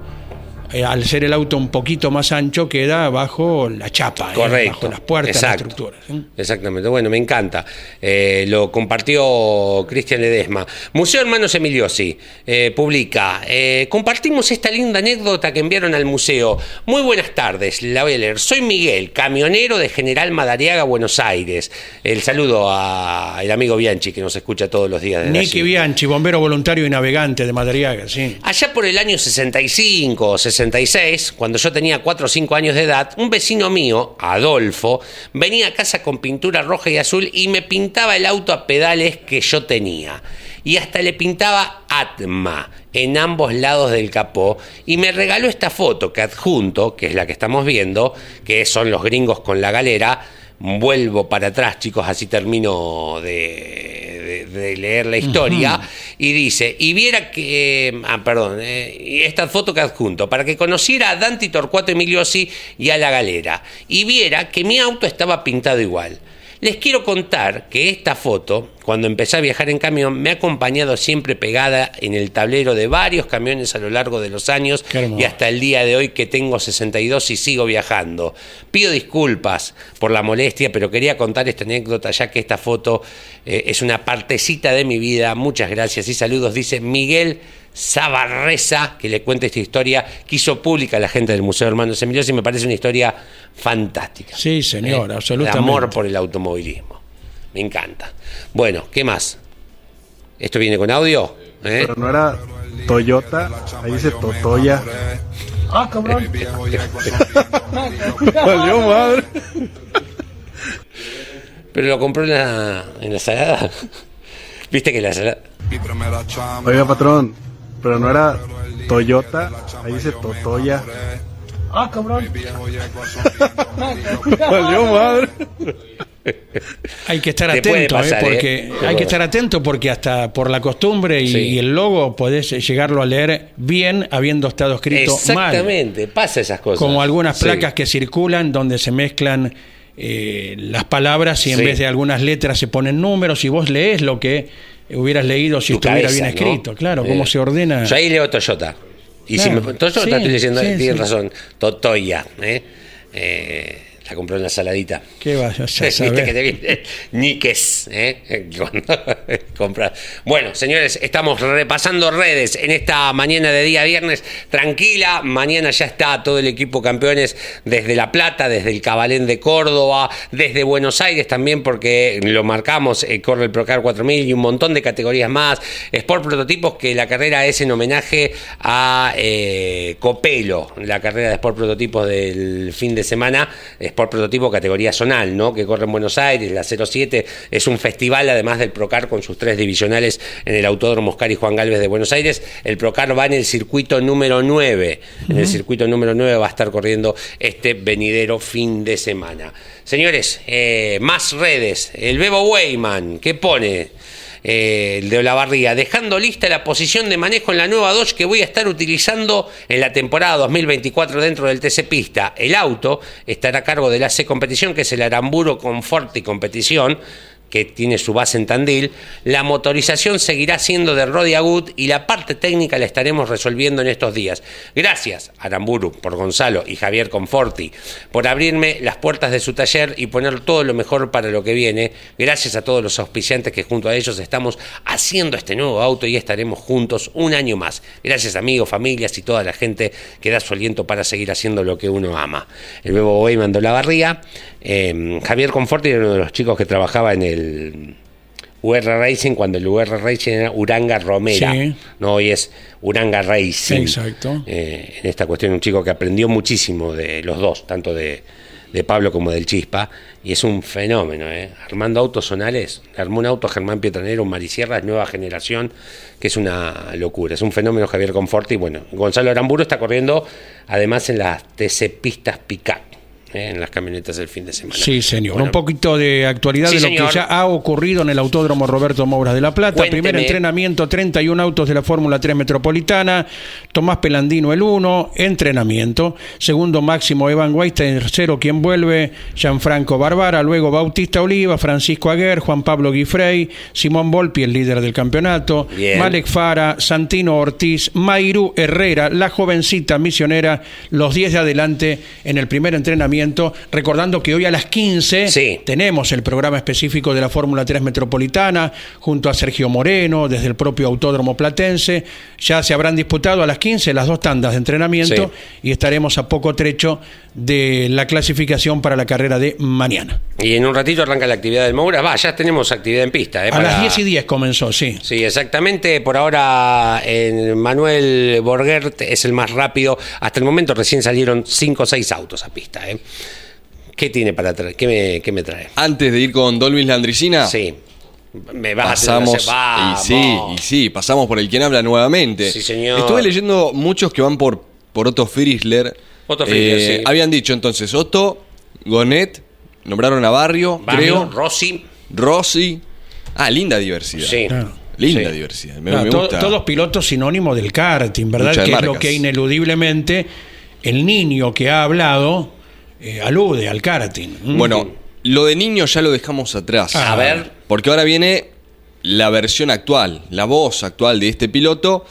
eh, al ser el auto un poquito más ancho, queda bajo la chapa, eh, Correcto. bajo las puertas Exacto. la estructura. ¿sí? Exactamente. Bueno, me encanta. Eh, lo compartió Cristian Ledesma. Museo Hermanos Emiliosi eh, publica. eh, compartimos esta linda anécdota que enviaron al museo. Muy buenas tardes, la voy a leer. Soy Miguel, camionero de General Madariaga, Buenos Aires. El saludo al amigo Bianchi que nos escucha todos los días. Nicky allí. Bianchi, bombero voluntario y navegante de Madariaga, sí. Allá por el año 65 o 66, cuando yo tenía 4 o 5 años de edad, un vecino mío, Adolfo, venía a casa con pintura roja y azul y me pintaba el auto a pedales que yo tenía. Y hasta le pintaba Atma en ambos lados del capó y me regaló esta foto que adjunto, que es la que estamos viendo, que son los gringos con la galera. Vuelvo para atrás, chicos, así termino de, de- de leer la historia. Y dice, y viera que... Ah, perdón, eh, y esta foto que adjunto, para que conociera a Dante Torcuato Emiliosi y a la galera. Y viera que mi auto estaba pintado igual. Les quiero contar que esta foto, cuando empecé a viajar en camión, me ha acompañado siempre pegada en el tablero de varios camiones a lo largo de los años y hasta el día de hoy que tengo 62 y sigo viajando. Pido disculpas por la molestia, pero quería contar esta anécdota ya que esta foto eh, es una partecita de mi vida. Muchas gracias y saludos, dice Miguel Zabarreza, que le cuenta esta historia que hizo pública la gente del Museo Hermanos Emilios y me parece una historia fantástica. Sí, señor, Eh, absolutamente. de amor por el automovilismo. me encanta. Bueno, ¿qué más? ¿Esto viene con audio? ¿Eh? Pero no era Toyota, ahí dice Totoya. Ah, cabrón. *laughs* Valió madre. Pero lo compró en la, en la salada. *laughs* ¿Viste que la salada... Oiga, patrón, pero no era Toyota, ahí dice Totoya. Ah, cabrón. *laughs* Valió madre. Hay que estar Te atento, ¿eh? pasar, porque ¿eh? hay que estar atento porque hasta por la costumbre y, Sí. y el logo podés llegarlo a leer bien habiendo estado escrito mal. Exactamente, pasa esas cosas. Como algunas Sí. placas que circulan donde se mezclan eh, las palabras y en Sí. vez de algunas letras se ponen números y vos lees lo que hubieras leído si Tu estuviera cabeza, bien ¿no? escrito. Claro, cómo Eh, se ordena. Yo ahí leo Toyota. Y Claro. si me, Toyota Sí, estoy diciendo, sí, tienes sí. razón. Totoya. ¿eh? Eh, la compró en la saladita. ¿Qué vas a *laughs* Viste que te viene *laughs* Nikes, ¿eh? *laughs* Cuando compras. Bueno, señores, estamos repasando redes en esta mañana de día viernes. Tranquila, mañana ya está todo el equipo campeones desde La Plata, desde el Cabalén de Córdoba, desde Buenos Aires también, porque lo marcamos, eh, corre el Procar 4000 y un montón de categorías más. Sport Prototipos, que la carrera es en homenaje a eh, Copelo, la carrera de Sport Prototipos del fin de semana. Sport Prototipo categoría zonal, ¿no? Que corre en Buenos Aires, la 07 es un festival además del Procar con sus tres divisionales en el Autódromo Oscar y Juan Galvez de Buenos Aires. El Procar va en el circuito número 9. En el circuito número 9 va a estar corriendo este venidero fin de semana. Señores, eh, más redes. El Bebo Weyman, ¿qué pone? Eh, de Olavarría, dejando lista la posición de manejo en la nueva Dodge que voy a estar utilizando en la temporada 2024 dentro del TC Pista. El auto estará a cargo de la C Competición, que es el Aramburo Confort y Competición que tiene su base en Tandil, la motorización seguirá siendo de Rodi Agut y la parte técnica la estaremos resolviendo en estos días. Gracias, Aramburu, por Gonzalo y Javier Conforti, por abrirme las puertas de su taller y poner todo lo mejor para lo que viene. Gracias a todos los auspiciantes que junto a ellos estamos haciendo este nuevo auto y estaremos juntos un año más. Gracias amigos, familias y toda la gente que da su aliento para seguir haciendo lo que uno ama. El Bebo Boy mandó la barría. Eh, Javier Conforti era uno de los chicos que trabajaba en el UR Racing cuando el UR Racing era Uranga Romera. Sí. No, hoy es Uranga Racing. Exacto. Eh, en esta cuestión, un chico que aprendió muchísimo de los dos, tanto de, de Pablo como del Chispa, y es un fenómeno. ¿eh? Armando autos zonales, le armó un auto Germán Pietranero, un Marisierra, nueva generación, que es una locura. Es un fenómeno Javier Conforti. Bueno, Gonzalo Aramburo está corriendo además en las TC Pistas Picat. ¿Eh? En las camionetas del fin de semana. Sí, señor. Bueno, Un poquito de actualidad Sí, de lo señor. que ya ha ocurrido en el Autódromo Roberto Mouras de La Plata. Cuénteme. Primer entrenamiento, 31 autos de la Fórmula 3 Metropolitana. Tomás Pelandino el 1, entrenamiento. Segundo Máximo Evan Weiss, tercero quien vuelve, Gianfranco Barbara. Luego Bautista Oliva, Francisco Aguer, Juan Pablo Guifrey, Simón Volpi, el líder del campeonato. Bien. Malek Fara, Santino Ortiz, Mayru Herrera, la jovencita misionera, los 10 de adelante en el primer entrenamiento. Recordando que hoy a las 15 Sí. tenemos el programa específico de la Fórmula 3 Metropolitana junto a Sergio Moreno desde el propio Autódromo Platense. Ya se habrán disputado a las 15 las dos tandas de entrenamiento y estaremos a poco trecho de la clasificación para la carrera de mañana. Y en un ratito arranca la actividad del Moura. Va, ya tenemos actividad en pista. ¿eh? A Para- las 10 y 10 comenzó, sí. Sí, exactamente. Por ahora, en Manuel Borgert es el más rápido. Hasta el momento recién salieron 5 o 6 autos a pista. ¿eh? ¿Qué tiene para traer? ¿Qué me, qué me trae? Antes de ir con Dolvis Landricina, Sí. Me vas pasamos. a hacer- y sí, y sí, pasamos por el quien habla nuevamente. Sí, señor. Estuve leyendo muchos que van por, por Otto Friesler. Otto Friesler, sí. Habían dicho entonces Otto, Gonet, nombraron a Barrio, Barrio, creo, Rossi. Rossi. Ah, linda diversidad. Sí. Claro. Linda Sí. diversidad. Me, Claro, me to- gusta. todos pilotos sinónimos del karting, ¿verdad? Lucha Que es lo que ineludiblemente el niño que ha hablado eh, alude al karting. ¿Mm? Bueno, lo de niño ya lo dejamos atrás. A ver. Porque ahora viene la versión actual, la voz actual de este piloto.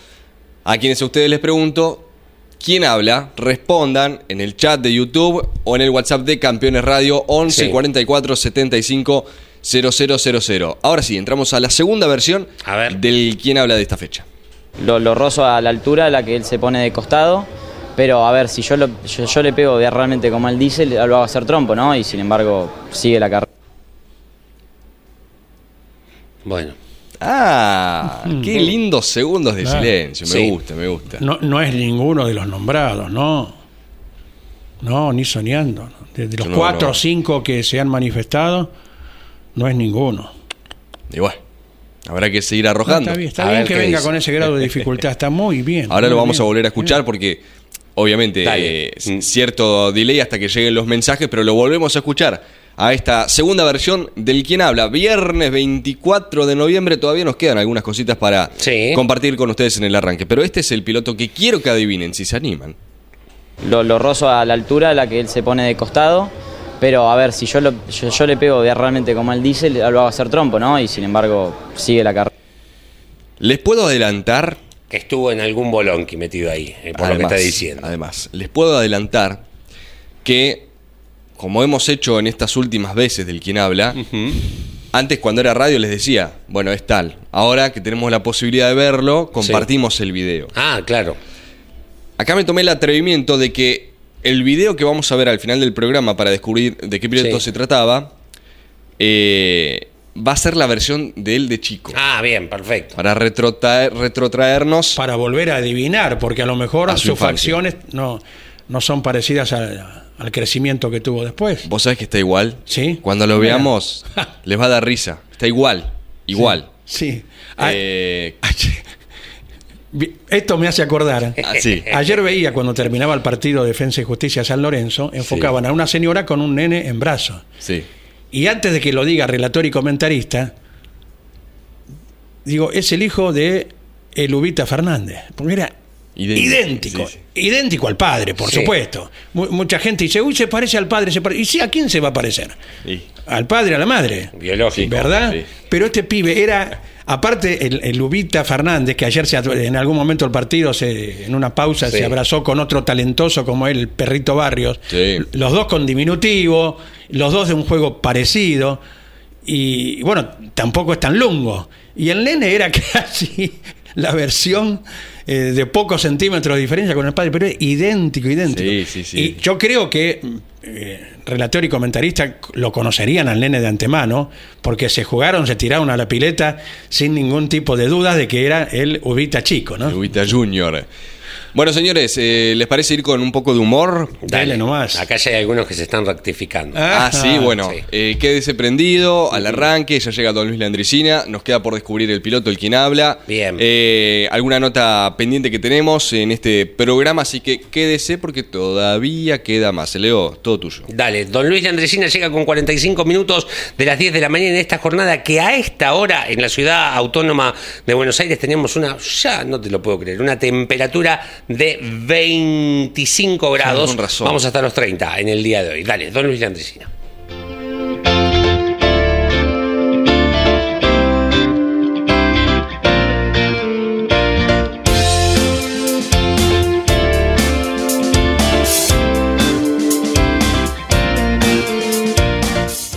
A quienes a ustedes les pregunto, ¿quién habla? Respondan en el chat de YouTube o en el WhatsApp de Campeones Radio 11 Sí. 44 75 0000. Ahora sí, entramos a la segunda versión A ver. del quién habla de esta fecha. Lo, lo rozo a la altura a la que él se pone de costado. Pero a ver, si yo, lo- yo, yo le pego realmente como él dice, lo hago hacer trompo, ¿no? Y sin embargo, sigue la carrera. Bueno. Ah, qué lindos segundos de Claro. silencio. Me Sí. gusta, me gusta. No, no es ninguno de los nombrados, no. No, ni soñando. De, de los No, cuatro no. o cinco que se han manifestado, no es ninguno. Y bueno, habrá que seguir arrojando. está bien, está que venga dice. con ese grado de dificultad, está muy bien. Ahora muy lo vamos a volver a escuchar porque obviamente eh, c- cierto delay hasta que lleguen los mensajes, pero lo volvemos a escuchar a esta segunda versión del Quien Habla. Viernes 24 de noviembre todavía nos quedan algunas cositas para Sí. compartir con ustedes en el arranque, pero este es el piloto que quiero que adivinen si se animan. Lo, lo rozo a la altura a la que él se pone de costado. Pero a ver, si yo, lo- yo, yo le pego realmente como él dice, lo hago hacer trompo, ¿no? Y sin embargo, sigue la carrera. Les puedo adelantar Que estuvo en algún bolonqui metido ahí, eh, por lo que está diciendo. Además, les puedo adelantar que, como hemos hecho en estas últimas veces del quien habla, antes cuando era radio les decía, bueno, es tal. Ahora que tenemos la posibilidad de verlo, compartimos el video. Ah, claro. Acá me tomé el atrevimiento de que el video que vamos a ver al final del programa para descubrir de qué piloto Sí. se trataba, eh, va a ser la versión de él de chico. Ah, bien, perfecto. Para retrotraer- retrotraernos Para volver a adivinar, porque a lo mejor A su sus infancia. facciones no, no son parecidas al, al crecimiento que tuvo después. Vos sabés que está igual. Sí. Cuando lo Mira. veamos, *laughs* les va a dar risa. Está igual. Igual. Sí. Ah, Eh, *laughs* vi- Esto me hace acordar. así. Ayer veía cuando terminaba el partido Defensa y Justicia San Lorenzo, enfocaban a una señora con un nene en brazos. Sí. Y antes de que lo diga relator y comentarista, digo, es el hijo de Elubita Fernández. Porque era Idéntico, idéntico. sí, Idéntico al padre, por Sí. supuesto. Mu- mucha gente dice, uy, se parece al padre. Se pare-". ¿Y sí, a quién se va a parecer? Al padre, a la madre. Biológico. ¿Verdad? Pero este pibe era, aparte, el, el Lubita Fernández, que ayer se, en algún momento del partido, se, en una pausa, se abrazó con otro talentoso como él, el Perrito Barrios. Sí. Los dos con diminutivo, los dos de un juego parecido. Y bueno, tampoco es tan lungo. Y el nene era *laughs* casi la versión eh, de pocos centímetros de diferencia con el padre, pero es idéntico, idéntico. Sí, sí, sí. Y yo creo que eh, relator y comentarista lo conocerían al nene de antemano, porque se jugaron, se tiraron a la pileta sin ningún tipo de dudas de que era el Ubita chico, ¿no? Ubita Junior. Bueno, señores, eh, ¿les parece ir con un poco de humor? Dale nomás. Acá ya hay algunos que se están rectificando. Ah, Ah, sí, bueno, sí. eh, quédese prendido al arranque, ya llega Don Luis Landricina, nos queda por descubrir el piloto, el quien habla. Bien. Eh, alguna nota pendiente que tenemos en este programa, así que quédese porque todavía queda más. Leo, todo tuyo. Dale, don Luis de Andresina llega con 45 minutos de las 10 de la mañana en esta jornada que a esta hora en la ciudad autónoma de Buenos Aires tenemos una, ya no te lo puedo creer, una temperatura de 25 grados. con razón. Vamos hasta los 30 en el día de hoy. Dale, don Luis de Andresina.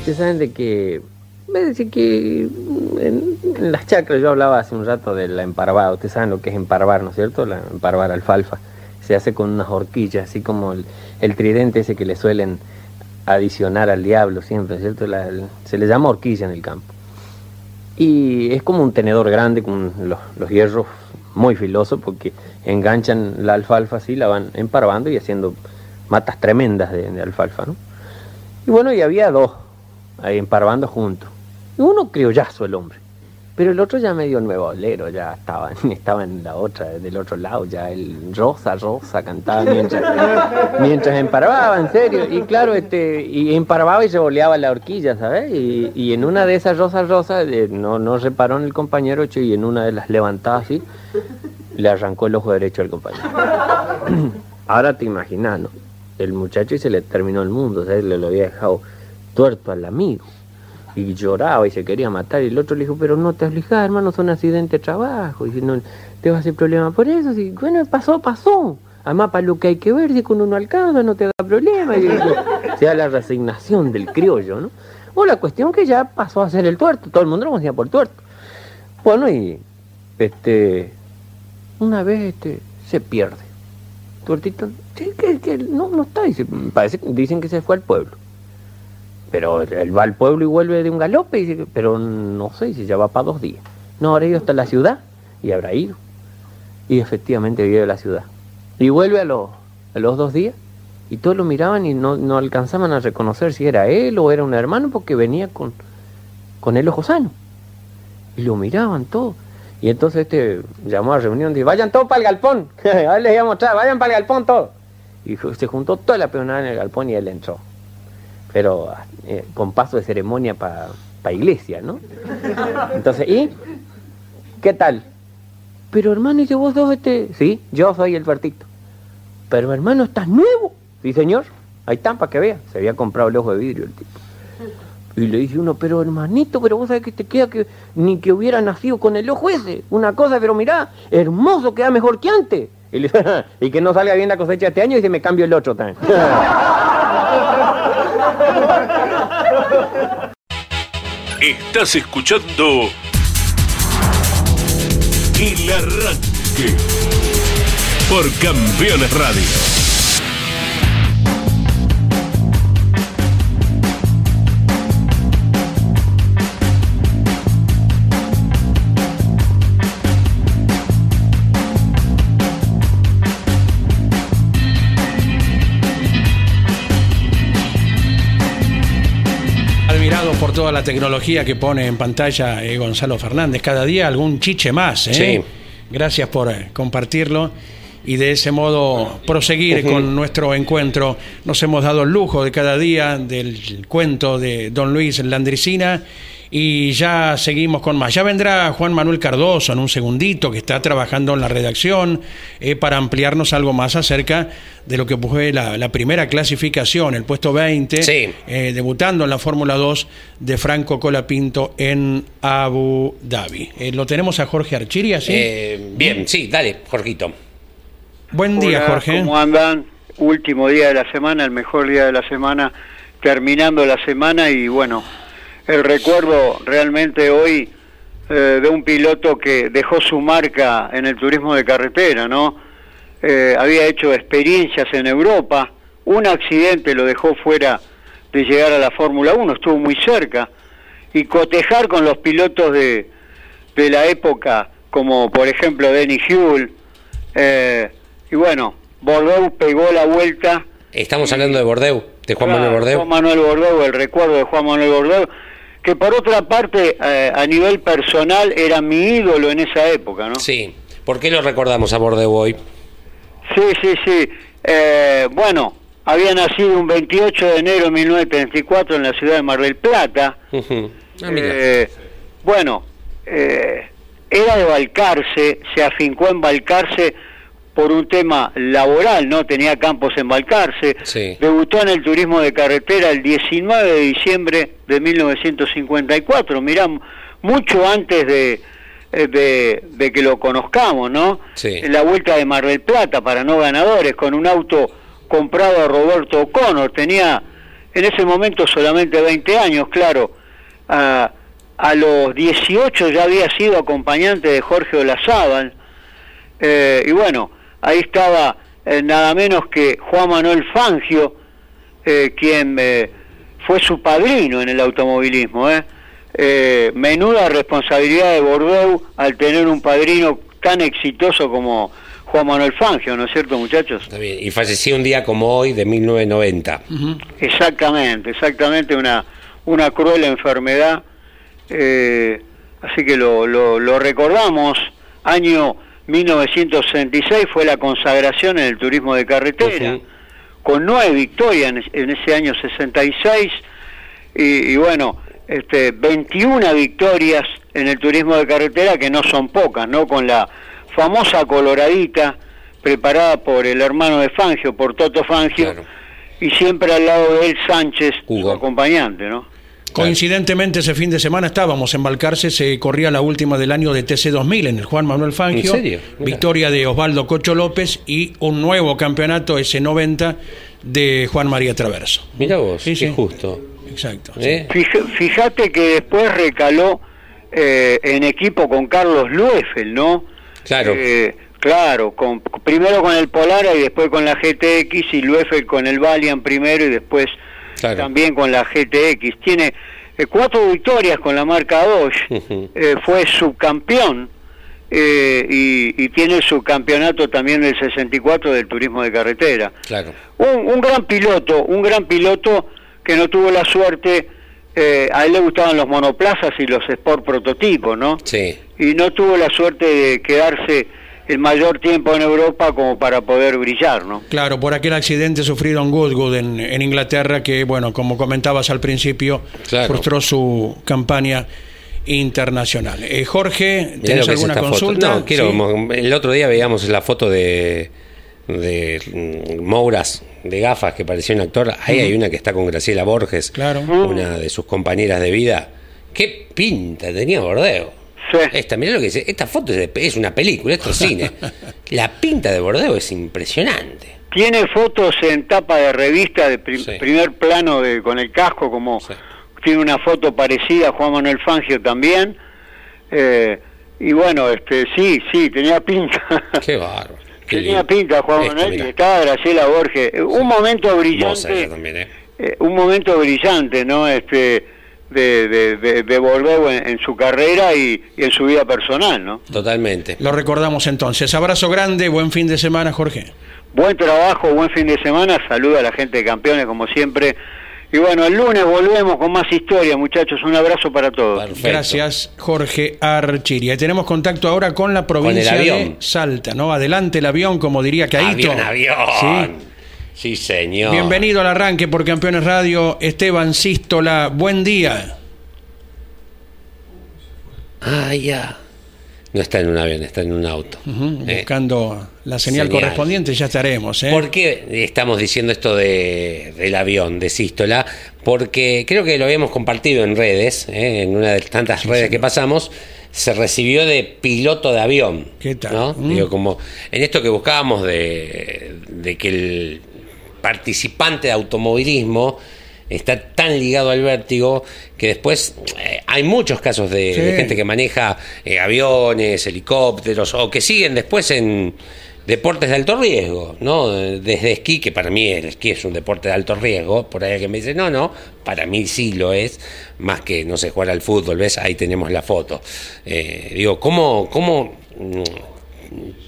Ustedes saben de que, es decir, que en, en las chacras, yo hablaba hace un rato de la emparvada, ustedes saben lo que es emparvar, ¿no es cierto? La emparvar alfalfa. Se hace con unas horquillas, así como el, tridente ese que le suelen adicionar al diablo siempre, ¿cierto? Se le llama horquilla en el campo. Y es como un tenedor grande con los, los hierros muy filosos porque enganchan la alfalfa así, la van emparvando y haciendo matas tremendas de, de alfalfa, ¿no? Y bueno, y había dos ahí emparvando juntos. Uno criollazo el hombre, pero el otro ya medio nuevo olero, ya estaba, *laughs* estaba en la otra, del otro lado, ya el rosa, rosa cantaba mientras, *laughs* mientras emparvaba, en serio. Y claro, este, y emparvaba y se boleaba la horquilla, ¿sabes? Y, en una de esas rosas rosas, eh, no, no reparó en el compañero, y en una de las levantaba así, le arrancó el ojo derecho al compañero. *clears throat* Ahora te imaginas, ¿no? El muchacho y se le terminó el mundo, ¿sabes? Le lo había dejado tuerto al amigo. Y lloraba y se quería matar. Y el otro le dijo, pero no te aflijas, hermano, son accidentes de trabajo. Y si no te va a hacer problema por eso. Si, bueno, pasó, pasó. Además, para lo que hay que ver, si con uno alcanza, no te da problema. Y dijo, sea, la resignación del criollo, ¿no? Bueno, la cuestión que ya pasó a ser el tuerto. Todo el mundo lo conocía por tuerto. Bueno, y este, una vez este, se pierde. Tuertito, sí, que, no, no está, dice, parece, dicen que se fue al pueblo. Pero él va al pueblo y vuelve de un galope, y dice, pero no sé si ya va para dos días. No, habrá ido hasta la ciudad y habrá ido. Y efectivamente vive la ciudad. Y vuelve a, los- a los dos días y todos lo miraban y no, no alcanzaban a reconocer si era él o era un hermano porque venía con, con el ojo sano. Y lo miraban todos. Y entonces este llamó a la reunión y dijo, vayan todos para el galpón. *laughs* Ahora les voy a mostrar, vayan para el galpón todos. Y se juntó toda la peonada en el galpón y él entró. Pero eh, con paso de ceremonia para iglesia, ¿no? Entonces, ¿y? ¿Qué tal? Pero hermano, ¿y vos dos este? Sí, yo soy el tuertito. Pero hermano, ¿estás nuevo? Sí, señor. Ahí están para que vea. Se había comprado el ojo de vidrio el tipo. Y le dice uno, pero hermanito, pero vos sabés que te queda que ni que hubiera nacido con el ojo ese. Una cosa, pero mirá, hermoso, queda mejor que antes. Y, le *laughs* y que no salga bien la cosecha este año y se me cambio el otro también. *laughs* Estás escuchando El Arranque por Campeones Radio. Toda la tecnología que pone en pantalla eh, Gonzalo Fernández. Cada día algún chiche más. ¿eh? Sí. Gracias por eh, compartirlo y de ese modo proseguir con nuestro encuentro. Nos hemos dado el lujo de cada día del cuento de don Luis Landricina y ya seguimos con más. Ya vendrá Juan Manuel Cardoso en un segundito que está trabajando en la redacción eh, para ampliarnos algo más acerca de lo que fue la, la primera clasificación, el puesto 20, Sí. eh, debutando en la Fórmula 2 de Franco Colapinto en Abu Dhabi. Eh, lo tenemos a Jorge Archiria, ¿sí? Eh, bien, sí, dale, Jorgito. Buen día, Hola, Jorge. ¿Cómo andan? Último día de la semana, el mejor día de la semana, terminando la semana y bueno, el recuerdo realmente hoy eh, de un piloto que dejó su marca en el turismo de carretera, ¿no? Eh, había hecho experiencias en Europa, un accidente lo dejó fuera de llegar a la Fórmula 1, estuvo muy cerca, y cotejar con los pilotos de, de la época, como por ejemplo Denny Huel, eh, y bueno, Bordeaux pegó la vuelta. Estamos hablando de Bordeaux, de Juan Manuel Bordeaux. Juan Manuel Bordeaux, el recuerdo de Juan Manuel Bordeaux, que por otra parte, eh, a nivel personal, era mi ídolo en esa época, ¿no? Sí. ¿Por qué lo recordamos a Bordeaux hoy? Sí, sí, sí. Eh, bueno, había nacido un 28 de enero de 1934 en la ciudad de Mar del Plata. Ah. Eh, bueno, eh, era de Balcarce, se afincó en Balcarce por un tema laboral, ¿no? Tenía campos en Balcarce. Sí. Debutó en el turismo de carretera el 19 de diciembre de 1954, mirá, mucho antes de, eh, de, de que lo conozcamos, ¿no? Sí. En la vuelta de Mar del Plata para no ganadores, con un auto comprado a Roberto O'Connor, tenía en ese momento solamente 20 años, claro. A, a los 18 ya había sido acompañante de Jorge Olazábal. Eh, y bueno, ahí estaba eh, nada menos que Juan Manuel Fangio, eh, quien eh, fue su padrino en el automovilismo. ¿eh? Eh, menuda responsabilidad de Bordeaux al tener un padrino tan exitoso como Juan Manuel Fangio, ¿no es cierto, muchachos? Está bien. Y falleció un día como hoy de 1990. Exactamente, exactamente, una, una cruel enfermedad. eh, así que lo, lo, lo recordamos. Año 1966 fue la consagración en el turismo de carretera, con nueve victorias en, en ese año 66. Y, y bueno, este, 21 victorias en el turismo de carretera, que no son pocas, ¿no? Con la famosa coloradita preparada por el hermano de Fangio, por Toto Fangio, Claro. y siempre al lado de él Sánchez, Hugo. su acompañante, ¿no? Coincidentemente ese fin de semana estábamos en Balcarce, se corría la última del año de TC2000 en el Juan Manuel Fangio. ¿En serio? Mira. Victoria de Osvaldo Cocho López y un nuevo campeonato S90 de Juan María Traverso. Mira vos, Sí, qué sí. justo. Exacto. ¿Eh? Fíjate que después recaló eh, en equipo con Carlos Lueffel, ¿no? Claro. Eh, claro, con, primero con el Polara y después con la GTX y Lueffel con el Valiant primero y después también con la GTX. Tiene eh, cuatro victorias con la marca Dodge, eh, fue subcampeón eh, y, y tiene el subcampeonato también del 64 del turismo de carretera. Claro. Un, un gran piloto, un gran piloto que no tuvo la suerte, eh, a él le gustaban los monoplazas y los sport prototipos, ¿no? Sí. Y no tuvo la suerte de quedarse el mayor tiempo en Europa como para poder brillar, ¿no? Claro, por aquel accidente sufrido en Goodwood, en, en Inglaterra, que, bueno, como comentabas al principio, Claro. frustró su campaña internacional. Eh, Jorge, ¿tienes es alguna foto. consulta? No, quiero, Sí. el otro día veíamos la foto de, de mm, Mouras de gafas que parecía un actor. Ahí hay una que está con Graciela Borges, Claro. una de sus compañeras de vida. ¿Qué pinta tenía Bordeo? Esta, mirá lo que dice. Esta foto es, de- es una película, esto es cine. *laughs* La pinta de Bordeo es impresionante. Tiene fotos en tapa de revista de prim- primer plano de, con el casco, como tiene una foto parecida a Juan Manuel Fangio también. Eh, y bueno, este sí, sí, tenía pinta. *laughs* Qué bárbaro. Qué tenía lindo. pinta Juan Esto, Manuel mirá. y estaba Graciela Borges. Eh, Un momento brillante, también, ¿eh? eh, un momento brillante, ¿no? Este de, de, de, de Bordeu en, en su carrera y, y en su vida personal, ¿no? Totalmente. Lo recordamos entonces. Abrazo grande, buen fin de semana, Jorge. Buen trabajo, buen fin de semana, saluda a la gente de campeones como siempre. Y bueno, el lunes volvemos con más historia, muchachos. Un abrazo para todos. Gracias, Jorge Archiria. Y tenemos contacto ahora con la provincia el de. Salta, ¿no? Adelante el avión, como diría Caíto. Avión, avión. Sí. Sí, señor. Bienvenido al arranque por Campeones Radio, Esteban Sístola. Buen día. Ah, ya. No está en un avión, está en un auto. Eh, Buscando la señal, señal. correspondiente, ya estaremos. ¿eh? ¿Por qué estamos diciendo esto de, del avión, de Sístola? Porque creo que lo habíamos compartido en redes, ¿eh? en una de tantas redes que pasamos, se recibió de piloto de avión. ¿Qué tal? ¿no? Mm. Digo, como en esto que buscábamos de, de que el participante de automovilismo está tan ligado al vértigo que después eh, hay muchos casos de, Sí. de gente que maneja eh, aviones, helicópteros o que siguen después en deportes de alto riesgo, ¿no? Desde esquí, que para mí el esquí es un deporte de alto riesgo, por ahí alguien me dice, no, no, para mí sí lo es, más que, no sé, jugar al fútbol, ¿ves? Ahí tenemos la foto. Eh, digo, ¿cómo, cómo mm,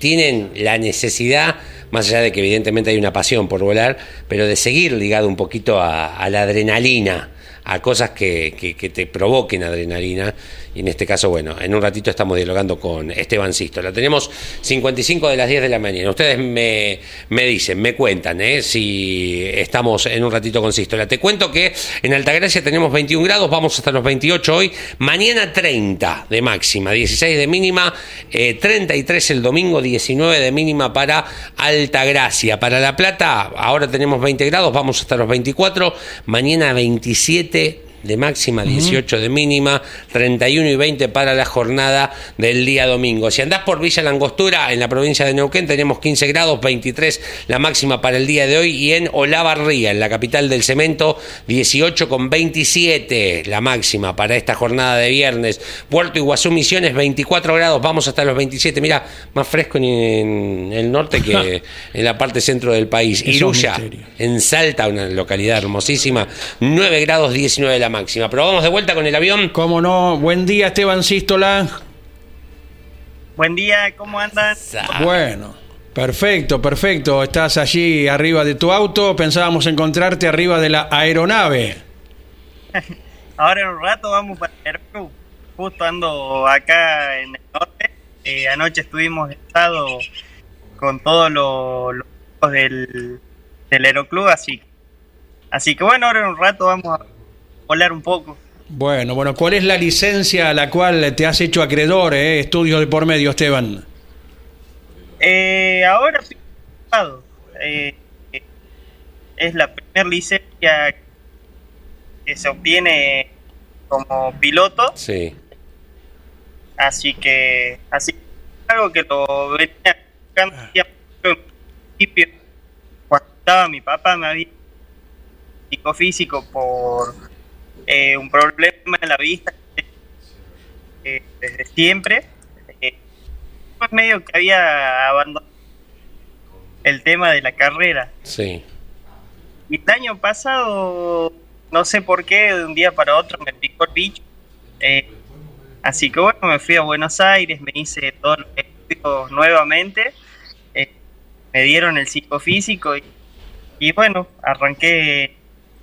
tienen la necesidad, más allá de que evidentemente hay una pasión por volar, pero de seguir ligado un poquito a, la adrenalina, a cosas que, que- que te provoquen adrenalina. Y en este caso, bueno, en un ratito estamos dialogando con Esteban Sisto. La tenemos 55 de las 10 de la mañana. Ustedes me, me dicen, me cuentan, ¿eh? si estamos en un ratito con Sistola. Te cuento que en Altagracia tenemos 21 grados, vamos hasta los 28 hoy. Mañana 30 de máxima, 16 de mínima, eh, 33 el domingo, 19 de mínima para Altagracia. Para La Plata, ahora tenemos 20 grados, vamos hasta los 24. Mañana 27 de máxima, 18 de mínima, 31 y 20 para la jornada del día domingo. Si andás por Villa Langostura, en la provincia de Neuquén, tenemos 15 grados, 23 la máxima para el día de hoy, y en Olavarría, en la capital del cemento, 18 con 27 la máxima para esta jornada de viernes. Puerto Iguazú Misiones, 24 grados, vamos hasta los 27. Mira, más fresco en, el norte que *laughs* en la parte centro del país. Iruya, en Salta, una localidad hermosísima, 9 grados 19 la máxima. Pero vamos de vuelta con el avión. ¿Cómo no? Buen día, Esteban Sístola. Buen día, ¿cómo andan? Bueno, perfecto, perfecto. Estás allí arriba de tu auto. Pensábamos encontrarte arriba de la aeronave. *laughs* Ahora en un rato vamos para Perú. Justo ando acá en el norte. Eh, anoche estuvimos estado con todos los del, del aeroclub, así, así que bueno, ahora en un rato vamos a volar un poco. Bueno, bueno, ¿cuál es la licencia a la cual te has hecho acreedor, eh? Estudios de por medio, Esteban. Eh, ahora estoy. Eh, es la primera licencia que se obtiene como piloto, Sí. así que así algo que lo venía buscando mucho en principio cuando estaba mi papá me había psicofísico por eh, un problema en la vista eh, desde siempre eh, pues medio que había abandonado el tema de la carrera Sí. y el año pasado, no sé por qué, de un día para otro me picó el bicho. Eh, así que bueno, me fui a Buenos Aires, me hice todos los estudios nuevamente. me dieron el psicofísico y, y bueno, arranqué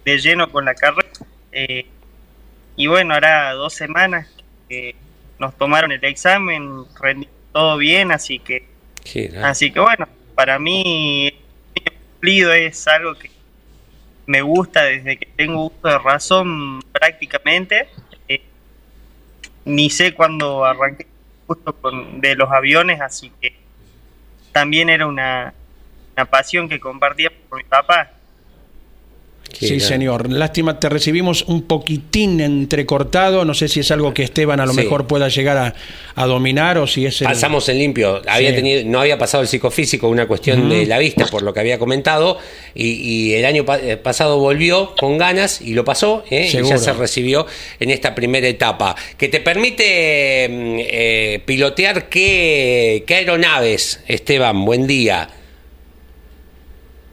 de lleno con la carrera. Eh, y bueno, ahora dos semanas que nos tomaron el examen, rendí todo bien, así que Así que bueno, para mí el cumplido es algo que me gusta desde que tengo uso de razón prácticamente. Eh, ni sé cuándo arranqué justo con, de los aviones, así que también era una, una pasión que compartía con mi papá. Sí, señor. Lástima, te recibimos un poquitín entrecortado. No sé si es algo que Esteban a lo Sí. mejor pueda llegar a, a dominar o si es el- Pasamos en limpio. Había Sí. tenido, no había pasado el psicofísico, una cuestión de la vista, por lo que había comentado. Y, y el año pa- eh, pasado volvió con ganas y lo pasó. ¿eh? Y ya se recibió en esta primera etapa. Que te permite mm, eh, pilotear qué, qué aeronaves, Esteban. Buen día.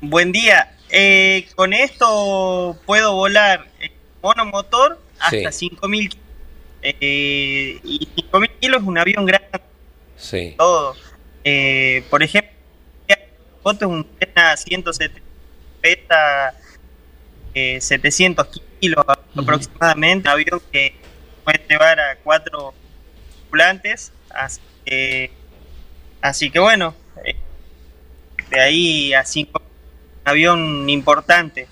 Buen día. Eh, con esto puedo volar eh, monomotor hasta Sí. 5000 kilos. Eh, y 5000 kilos es un avión grande. Sí. todo. Eh, por ejemplo, foto es un Cessna 170, pesa eh, 700 kilos aproximadamente, un avión que puede llevar a cuatro tripulantes, así que, así que bueno, eh, de ahí a cinco, un avión importante.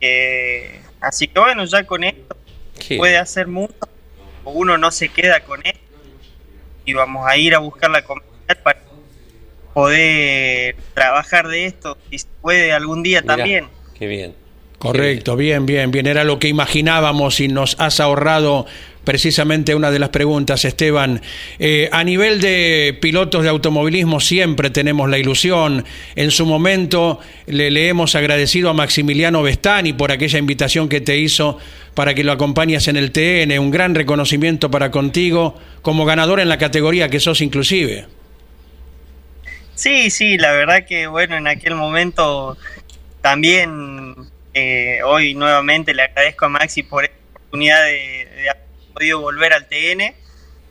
Eh, así que bueno, ya con esto Sí. puede hacer mucho, uno no se queda con esto y vamos a ir a buscar la comunidad para poder trabajar de esto si se puede algún día Mirá, también. Qué bien. Correcto, bien, bien, bien. Era lo que imaginábamos y nos has ahorrado precisamente una de las preguntas, Esteban. Eh, a nivel de pilotos de automovilismo siempre tenemos la ilusión. En su momento le, hemos agradecido a Maximiliano Vestani por aquella invitación que te hizo para que lo acompañes en el TN. Un gran reconocimiento para contigo como ganador en la categoría que sos inclusive. Sí, sí, la verdad que bueno, en aquel momento también eh, hoy nuevamente le agradezco a Maxi por esta oportunidad de, haber podido volver al TN.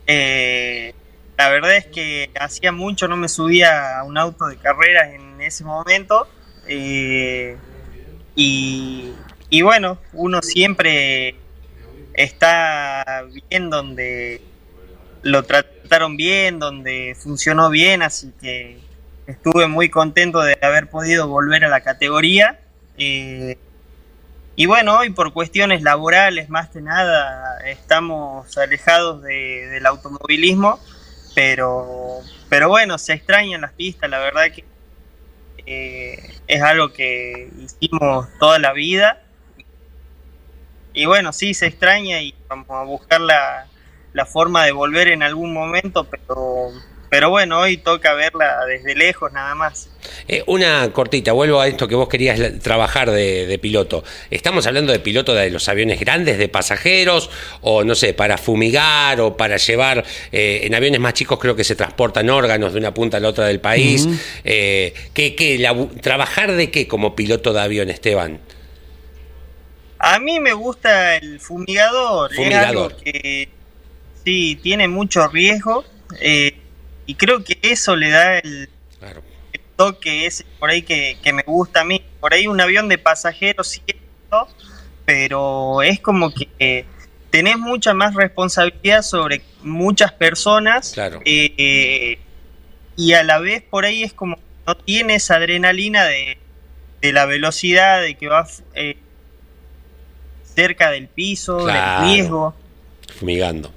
Eh, la verdad es que hacía mucho no me subía a un auto de carreras en ese momento. eh, y, bueno, uno siempre está bien donde lo trataron bien, donde funcionó bien, así que estuve muy contento de haber podido volver a la categoría. Y bueno, hoy por cuestiones laborales, más que nada, estamos alejados de- del automovilismo, pero, pero bueno, se extrañan las pistas, la verdad que eh, es algo que hicimos toda la vida. Y bueno, sí, se extraña y vamos a buscar la, la forma de volver en algún momento, pero, pero bueno, hoy toca verla desde lejos nada más. Eh, una cortita, vuelvo a esto que vos querías trabajar de, de piloto. ¿Estamos hablando de piloto de los aviones grandes, de pasajeros, o no sé, para fumigar o para llevar, eh, en aviones más chicos creo que se transportan órganos de una punta a la otra del país? Ujú. Eh, ¿qué- ¿Trabajar de qué como piloto de avión, Esteban? A mí me gusta el fumigador, Fumigador. es algo que sí, tiene mucho riesgo eh, y creo que eso le da el, el toque ese por ahí que, que me gusta a mí. Por ahí un avión de pasajeros sí, pero es como que tenés mucha más responsabilidad sobre muchas personas Claro. eh, y a la vez por ahí es como que no tiene esa adrenalina de, de la velocidad, de que vas eh, cerca del piso, Claro. del riesgo. Fumigando.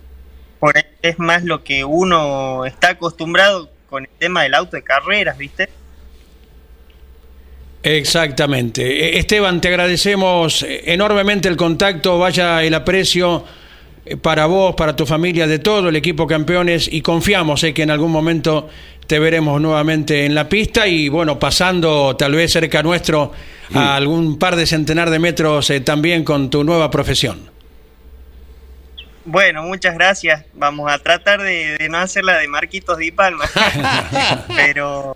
Es más lo que uno está acostumbrado con el tema del auto de carreras, ¿viste? Exactamente. Eh, Esteban, te agradecemos enormemente el contacto, vaya el aprecio eh, para vos, para tu familia, de todo el equipo campeones y confiamos eh, que en algún momento te veremos nuevamente en la pista y bueno, pasando tal vez cerca nuestro a algún par de centenar de metros eh, también con tu nueva profesión. Bueno, muchas gracias. Vamos a tratar de, de no hacer la de Marquitos Di Palma. *laughs* Pero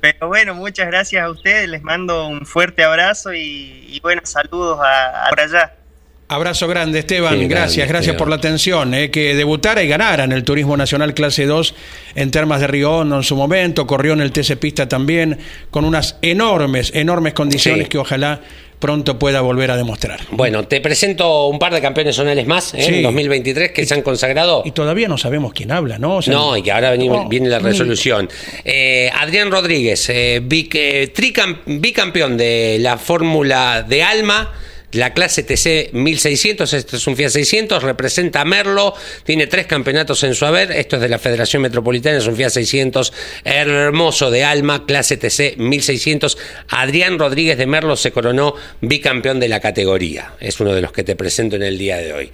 Pero bueno, muchas gracias a ustedes, les mando un fuerte abrazo y, y buenos saludos a, a por allá. Abrazo grande, Esteban. Qué gracias, grande, gracias Esteban. por la atención. eh, que debutara y ganara en el Turismo Nacional Clase 2 en Termas de Río Hondo en su momento. Corrió en el TC Pista también, con unas enormes, enormes condiciones Sí. que ojalá pronto pueda volver a demostrar. Bueno, te presento un par de campeones zonales más ¿eh? Sí. en 2023 que se han consagrado. Y todavía no sabemos quién habla, ¿no? O sea, No, y que ahora veni- Oh, viene la resolución. Eh, Adrián Rodríguez, eh, bic- eh, tricam- bicampeón de la Fórmula de Alma. La clase TC 1600, este es un Fiat 600, representa a Merlo, tiene tres campeonatos en su haber, esto es de la Federación Metropolitana, es un Fiat 600 hermoso de Alma, clase TC 1600. Adrián Rodríguez de Merlo se coronó bicampeón de la categoría, es uno de los que te presento en el día de hoy.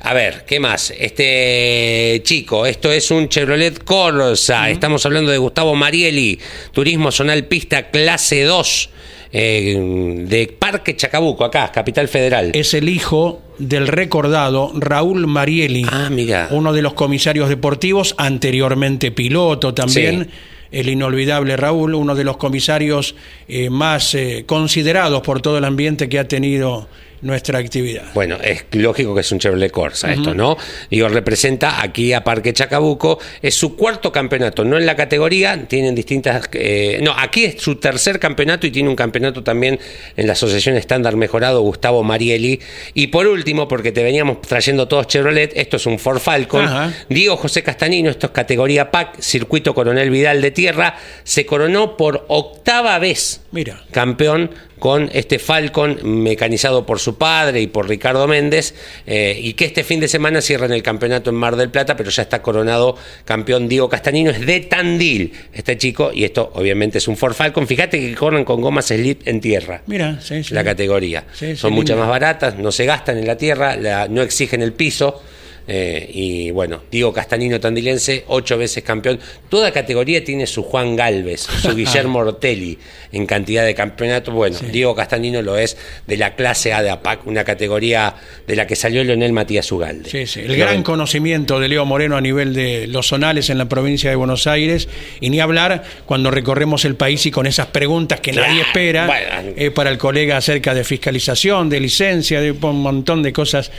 A ver, ¿qué más? Este chico, esto es un Chevrolet Corsa, estamos hablando de Gustavo Marieli, Turismo Zonal Pista clase 2. Eh, de Parque Chacabuco, acá, Capital Federal. Es el hijo del recordado Raúl Marieli, Ah, mira. uno de los comisarios deportivos, anteriormente piloto también. Sí. El inolvidable Raúl, uno de los comisarios eh, más eh, considerados por todo el ambiente que ha tenido nuestra actividad. Bueno, es lógico que es un Chevrolet Corsa esto, ¿no? Digo, representa aquí a Parque Chacabuco, es su cuarto campeonato, no en la categoría, tienen distintas... eh, no, aquí es su tercer campeonato y tiene un campeonato también en la Asociación Estándar Mejorado, Gustavo Marieli. Y por último, porque te veníamos trayendo todos Chevrolet, esto es un Ford Falcon. Ajá. Diego José Castanino, esto es categoría PAC, Circuito Coronel Vidal de Tierra, se coronó por octava vez Mira. campeón con este Falcon mecanizado por su padre y por Ricardo Méndez, eh, y que este fin de semana cierran el campeonato en Mar del Plata, pero ya está coronado campeón Diego Castanino, es de Tandil este chico, y esto obviamente es un Ford Falcon, fíjate que corren con gomas slip en tierra. Mira, sí, sí. La categoría. Sí, sí, Son muchas más baratas, no se gastan en la tierra, la- no exigen el piso. Eh, y bueno, Diego Castanino Tandilense, ocho veces campeón. Toda categoría tiene su Juan Galvez, su *laughs* Guillermo Ortelli en cantidad de campeonatos. Bueno, Diego Castanino lo es de la clase A de APAC, una categoría de la que salió Leonel Matías Ugalde. Sí, sí. El gran conocimiento de Leo Moreno a nivel de los zonales en la provincia de Buenos Aires, y ni hablar cuando recorremos el país y con esas preguntas que nadie espera bueno. eh, para el colega acerca de fiscalización, de licencia, de un montón de cosas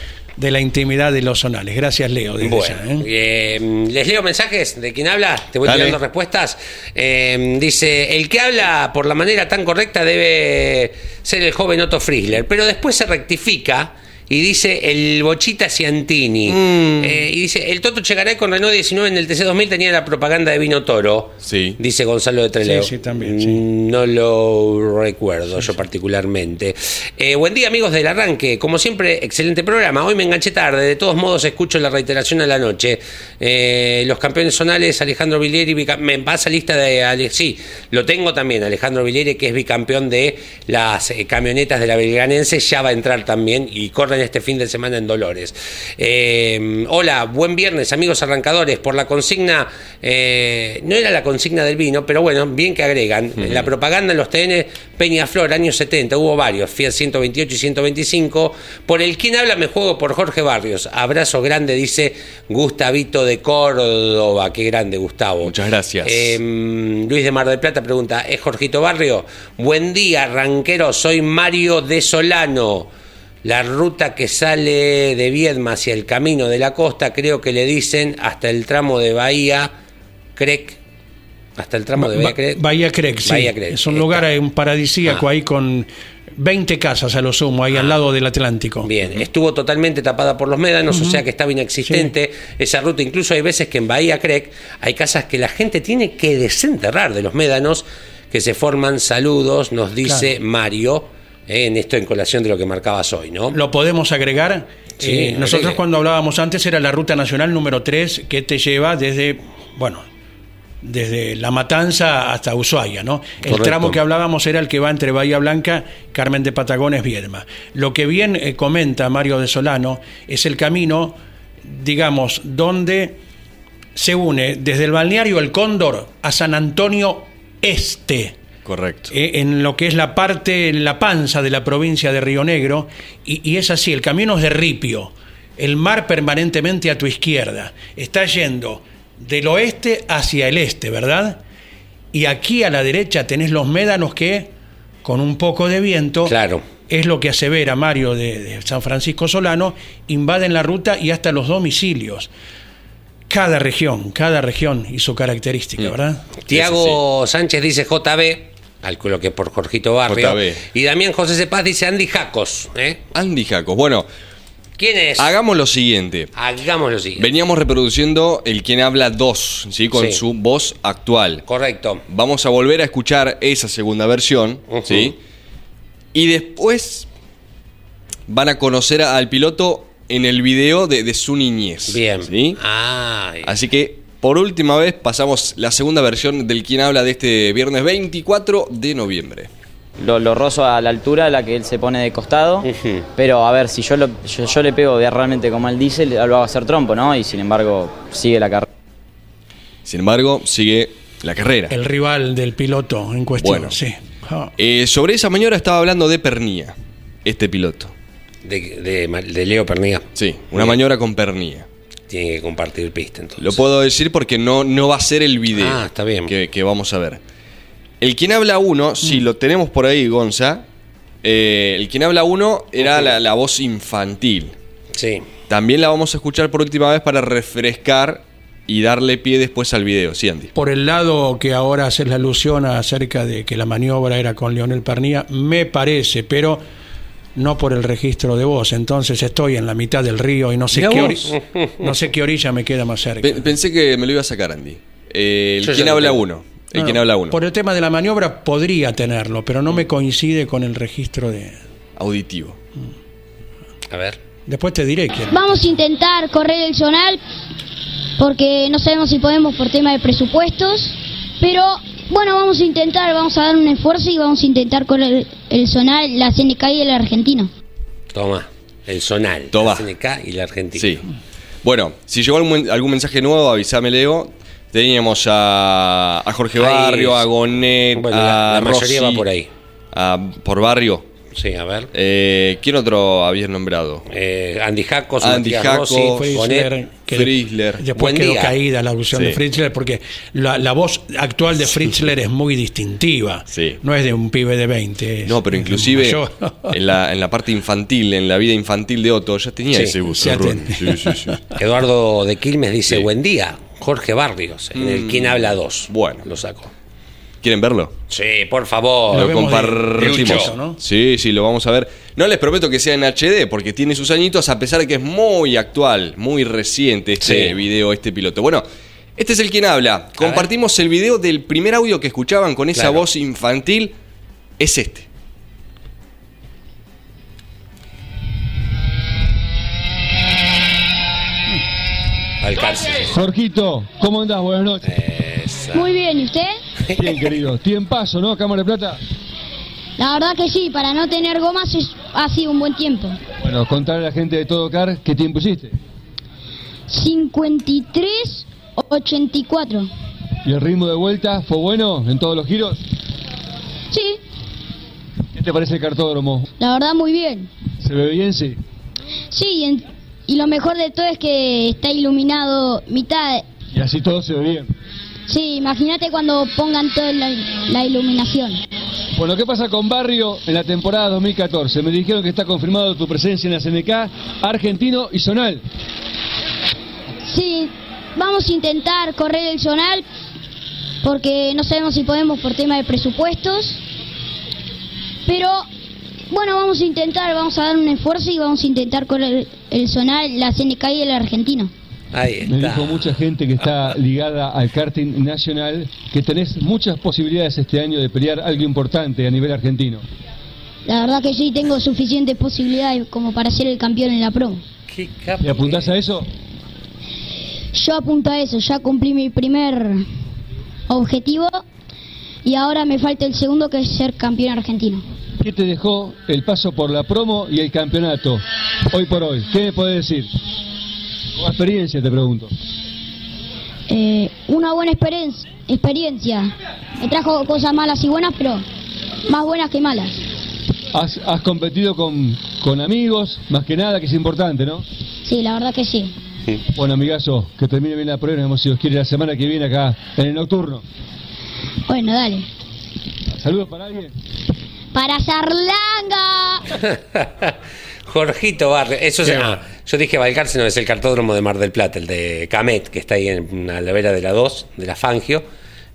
de la intimidad de los zonales. Gracias, Leo. desde Bueno, ya, ¿eh? eh, les leo mensajes de quien habla, te voy Dale. tirando respuestas. Eh, dice, el que habla por la manera tan correcta debe ser el joven Otto Friesler, pero después se rectifica y dice el Bochita Ciantini. Mm. Eh, y dice, el Toto Chegaray con Renault 19 en el TC2000 tenía la propaganda de vino toro. Sí. Dice Gonzalo de Treleo. Sí, sí, también, sí. Mm, No lo recuerdo yo particularmente. Eh, buen día amigos del arranque. Como siempre, excelente programa. Hoy me enganché tarde. De todos modos, escucho la reiteración a la noche. Eh, los campeones zonales, Alejandro Villieri, bica- me pasa lista de... Ale- Sí, lo tengo también. Alejandro Villieri, que es bicampeón de las camionetas de la Belgranense, ya va a entrar también y corren este fin de semana en Dolores. Eh, hola, buen viernes amigos arrancadores. Por la consigna, eh, no era la consigna del vino, pero bueno, bien que agregan. La propaganda en los TN Peñaflor, años 70, hubo varios, Fiat 128 y 125. Por el quien habla me juego por Jorge Barrios. Abrazo grande, dice Gustavito de Córdoba. Qué grande, Gustavo. Muchas gracias. Eh, Luis de Mar del Plata pregunta, ¿es Jorgito Barrio? Buen día, ranquero, soy Mario de Solano. La ruta que sale de Viedma hacia el camino de la costa, creo que le dicen hasta el tramo de Bahía Crec. Hasta el tramo de Ba- Bahía Crec. Bahía Crec, sí. Bahía Crec. Es un lugar un paradisíaco Ah. ahí con 20 casas a lo sumo, ahí al lado del Atlántico. Bien, estuvo totalmente tapada por los médanos, o sea que estaba inexistente esa ruta. Incluso hay veces que en Bahía Crec hay casas que la gente tiene que desenterrar de los médanos que se forman. Saludos, nos dice Claro. Mario, eh, en esto en colación de lo que marcabas hoy, ¿no? ¿Lo podemos agregar? Sí, Eh, nosotros cuando hablábamos antes era la ruta nacional número 3 que te lleva desde, bueno, desde La Matanza hasta Ushuaia, ¿no? El Correcto. tramo que hablábamos era el que va entre Bahía Blanca, Carmen de Patagones, Viedma. Lo que bien eh, comenta Mario de Solano es el camino, digamos, donde se une desde el balneario El Cóndor a San Antonio Este Correcto. eh, en lo que es la parte, en la panza de la provincia de Río Negro, y, y es así, el camino es de ripio, el mar permanentemente a tu izquierda, está yendo del oeste hacia el este, ¿verdad? y aquí a la derecha tenés los médanos que, con un poco de viento, Claro. es lo que asevera Mario de, de San Francisco Solano, invaden la ruta y hasta los domicilios. Cada región, cada región y su característica, ¿verdad? Tiago Sánchez dice JB, calculo que por Jorgito Barrio. JB. Y Damián José Cepaz dice Andy Jacos. ¿eh? Andy Jacos. Bueno, ¿Quién es? hagamos lo siguiente. Hagamos lo siguiente. Veníamos reproduciendo el quien habla 2, ¿sí? Con Sí. su voz actual. Correcto. Vamos a volver a escuchar esa segunda versión. ¿sí? Y después van a conocer al piloto en el video de, de su niñez. Bien. ¿sí? Ay. Así que, por última vez, pasamos la segunda versión del quien habla de este viernes 24 de noviembre. Lo, lo rozo a la altura a la que él se pone de costado. Pero a ver, si yo, lo- yo, yo le pego realmente como él dice, lo hago hacer trompo, ¿no? Y sin embargo, sigue la carrera. Sin embargo, sigue la carrera. El rival del piloto en cuestión, Bueno. sí. Eh, sobre esa maniobra estaba hablando de Pernía, este piloto. De, de, de Leo Pernilla. Sí, una Bien. maniobra con Pernía. Tiene que compartir pista entonces. Lo puedo decir porque no, no va a ser el video Ah, está bien. Que, que vamos a ver. El quien habla uno, si lo tenemos por ahí, Gonza, eh, el quien habla uno era la, la voz infantil. Sí. También la vamos a escuchar por última vez para refrescar y darle pie después al video. Sí, Andy. Por el lado que ahora haces la alusión acerca de que la maniobra era con Leonel Pernía, me parece, pero no por el registro de voz. Entonces estoy en la mitad del río y no sé, qué, vos. ori- no sé qué orilla me queda más cerca. Pe- pensé que me lo iba a sacar, Andy. Eh, el Yo ya quien lo habla tengo. uno. El No, quien no, habla uno. Por el tema de la maniobra podría tenerlo, pero no me coincide con el registro de... Auditivo. A ver. Después te diré quién. Vamos a intentar correr el zonal porque no sabemos si podemos por tema de presupuestos, pero bueno, vamos a intentar, vamos a dar un esfuerzo y vamos a intentar correr el zonal, la CNK y el argentino. Toma. El Sonal. Toma. La CNK y la Argentina. Sí. Bueno, si llegó algún, algún mensaje nuevo, avísame, Leo. Teníamos a, a Jorge Barrio, a Gonet, Bueno, a la- la mayoría Rossi, va por ahí. a- por Barrio. Sí, a ver. Eh, ¿Quién otro habías nombrado? Eh, Andy Jacos, Andy Matías Jaco, Rossi. Que Fritzler. Después Buen quedó día. caída la alusión Sí. de Fritzler porque la, la voz actual de Fritzler es muy distintiva. Sí. No es de un pibe de 20. es- No, pero inclusive en la, en la parte infantil, en la vida infantil de Otto, ya tenía Sí, ese ya bozarrón. ten- Sí, sí, sí. *laughs* Eduardo de Quilmes dice, Sí. buen día. Jorge Barrios, en el Quien Habla 2. Bueno. Lo saco. ¿Quieren verlo? Sí, por favor. Lo Lo vemos de- compartimos. de ¿no? Sí, sí, lo vamos a ver. No les prometo que sea en HD, porque tiene sus añitos, a pesar de que es muy actual, muy reciente este Sí. video, este piloto. Bueno, este es el quien habla. Compartimos el video del primer audio que escuchaban con esa Claro. voz infantil. Es este. Alcance. Jorgito, ¿cómo andás? Buenas noches. Esa. Muy bien, ¿y usted? Bien, *laughs* querido. Tiempazo, ¿no? Cámara de Plata. La verdad que sí, para no tener gomas es- ha sido un buen tiempo. Bueno, contarle a la gente de Todo Car qué tiempo hiciste. 53-84. ¿Y el ritmo de vuelta fue bueno en todos los giros? Sí, ¿Qué te parece el cartódromo? la verdad muy bien. ¿Se ve bien? Sí. Sí, en- y lo mejor de todo es que está iluminado mitad. Y así todo se ve bien. Sí, imagínate cuando pongan toda la, la iluminación. Bueno, ¿qué pasa con Barrio en la temporada 2014? Me dijeron que está confirmado tu presencia en la CNK, Argentino y Zonal. Sí, vamos a intentar correr el zonal porque no sabemos si podemos por tema de presupuestos. Pero bueno, vamos a intentar, vamos a dar un esfuerzo y vamos a intentar correr el zonal, la CNK y el argentino. Ahí Me dijo mucha gente que está ligada al karting nacional que tenés muchas posibilidades este año de pelear algo importante a nivel argentino. La verdad que sí tengo suficientes posibilidades como para ser el campeón en la pro. Qué capo ¿Y apuntás a eso? Yo apunto a eso, ya cumplí mi primer objetivo y ahora me falta el segundo que es ser campeón argentino. ¿Qué te dejó el paso por la promo y el campeonato hoy por hoy? ¿Qué me podés decir? Con experiencia te pregunto. Eh, una buena experien- experiencia. Me trajo cosas malas y buenas, pero más buenas que malas. Has, has competido con, con amigos, más que nada, que es importante, ¿no? Sí, la verdad que sí. Bueno, amigazo, que termine bien la prueba, nos vemos si Dios quiere la semana que viene acá en el nocturno. Bueno, dale. Saludos para alguien. Para Sarlanga. *laughs* Jorgito Barrio, eso es. va. ah, yo dije Balcarce, no es el cartódromo de Mar del Plata, el de Camet, que está ahí en a la vera de la 2, de la Fangio.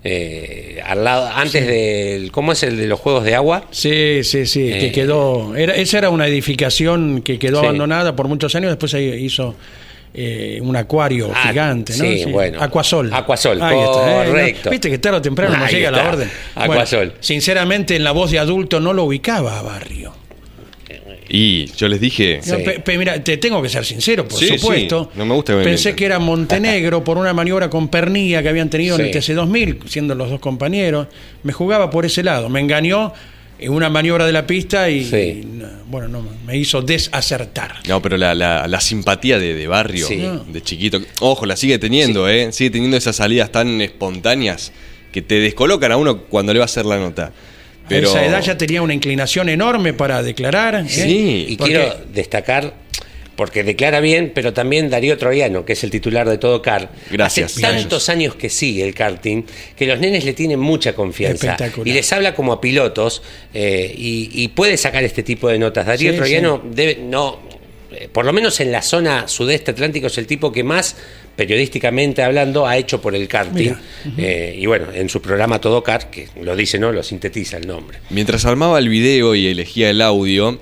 eh, al lado, antes del. ¿Cómo es el de los juegos de agua? Sí, sí, sí, Eh, que quedó. Era, esa era una edificación que quedó Sí. abandonada por muchos años. Después se hizo eh, un acuario Ah, gigante, ¿no? sí, bueno. Acuasol. Acuasol, Ahí está, ¿eh? correcto. Viste que tarde o temprano nos Ahí llega la está. orden. Acuasol. sinceramente, en la voz de adulto no lo ubicaba a Barrio. Y yo les dije. No, pe- pe- mira, te tengo que ser sincero, por Sí, supuesto. sí, no me gusta que me Pensé mientan. que era Montenegro por una maniobra con Pernilla que habían tenido en el Sí. TC2000, siendo los dos compañeros. Me jugaba por ese lado. Me engañó en una maniobra de la pista y, Sí. y no, bueno, no, me hizo desacertar. No, pero la, la- la simpatía de, de barrio, Sí. de chiquito. Ojo, la sigue teniendo, ¿eh? Sigue teniendo esas salidas tan espontáneas que te descolocan a uno cuando le va a hacer la nota. Pero. A esa edad ya tenía una inclinación enorme para declarar. ¿eh? Sí. Y Porque- quiero destacar, porque declara bien, pero también Darío Troiano, que es el titular de todo CAR. Gracias. Hace tantos años que sigue el karting que los nenes le tienen mucha confianza. Y les habla como a pilotos eh, y, y puede sacar este tipo de notas. Darío Sí, Troiano debe, no, eh, por lo menos en la zona sudeste atlántico es el tipo que más periodísticamente hablando ha hecho por el karting. Eh, y bueno, en su programa Todo Car, que lo dice, ¿no? Lo sintetiza el nombre. Mientras armaba el video y elegía el audio,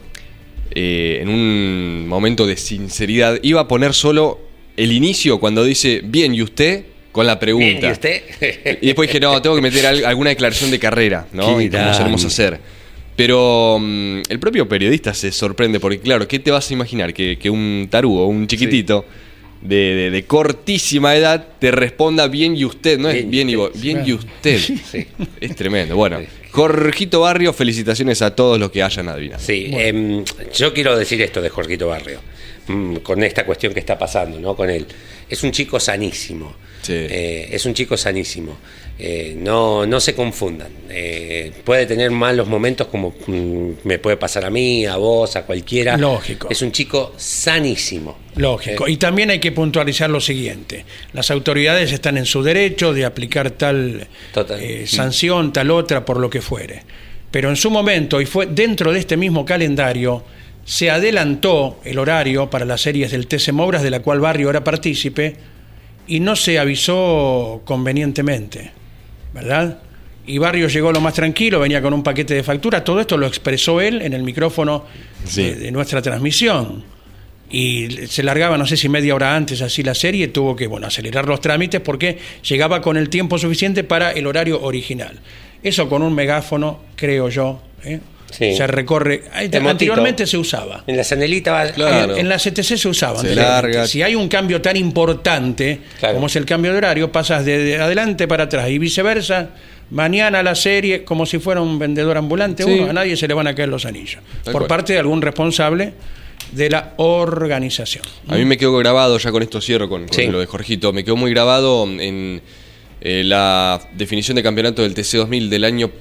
eh, en un momento de sinceridad, iba a poner solo el inicio cuando dice, bien, ¿y usted? Con la pregunta. Bien, ¿y usted? *laughs* Y después dije, no, tengo que meter al- alguna declaración de carrera, ¿no? Y grande. solemos hacer. Pero mm, el propio periodista se sorprende porque, claro, ¿qué te vas a imaginar? Que, que un tarugo, un chiquitito de, de- de cortísima edad te responda bien y usted, ¿no? Es Bien y bien y, usted. vos, bien y usted. Sí. Es tremendo. Bueno, Jorgito Barrio, felicitaciones a todos los que hayan adivinado. Sí, em, yo quiero decir esto de Jorgito Barrio, mm, con esta cuestión que está pasando, ¿no? Con él. Es un chico sanísimo. Sí. Eh, es un chico sanísimo. Eh, no, no se confundan. Eh, puede tener malos momentos como mm, me puede pasar a mí, a vos, a cualquiera. Lógico. Es un chico sanísimo. Lógico. Eh, Y también hay que puntualizar lo siguiente. Las autoridades están en su derecho de aplicar tal eh, sanción, tal otra, por lo que fuere. Pero en su momento, y fue dentro de este mismo calendario, se adelantó el horario para las series del TC Mobras, de la cual Barrio era partícipe, y no se avisó convenientemente, ¿verdad? Y Barrio llegó lo más tranquilo, venía con un paquete de facturas, todo esto lo expresó él en el micrófono Sí. de, de nuestra transmisión. Y se largaba, no sé si media hora antes así la serie, tuvo que bueno, acelerar los trámites porque llegaba con el tiempo suficiente para el horario original. Eso con un megáfono, creo yo, ¿eh? Sí. se recorre. Anteriormente se usaba. En la Sanelita va. Claro. En, en la CTC se usaba. Se anteriormente. larga. Si hay un cambio tan importante Claro. como es el cambio de horario, pasas de, de adelante para atrás y viceversa. Mañana la serie, como si fuera un vendedor ambulante, Sí. uno, a nadie se le van a caer los anillos. Tal por cual. parte de algún responsable de la organización. A mí me quedó grabado, ya con esto cierro con, con Sí. lo de Jorgito, me quedó muy grabado en eh, la definición de campeonato del TC2000 del año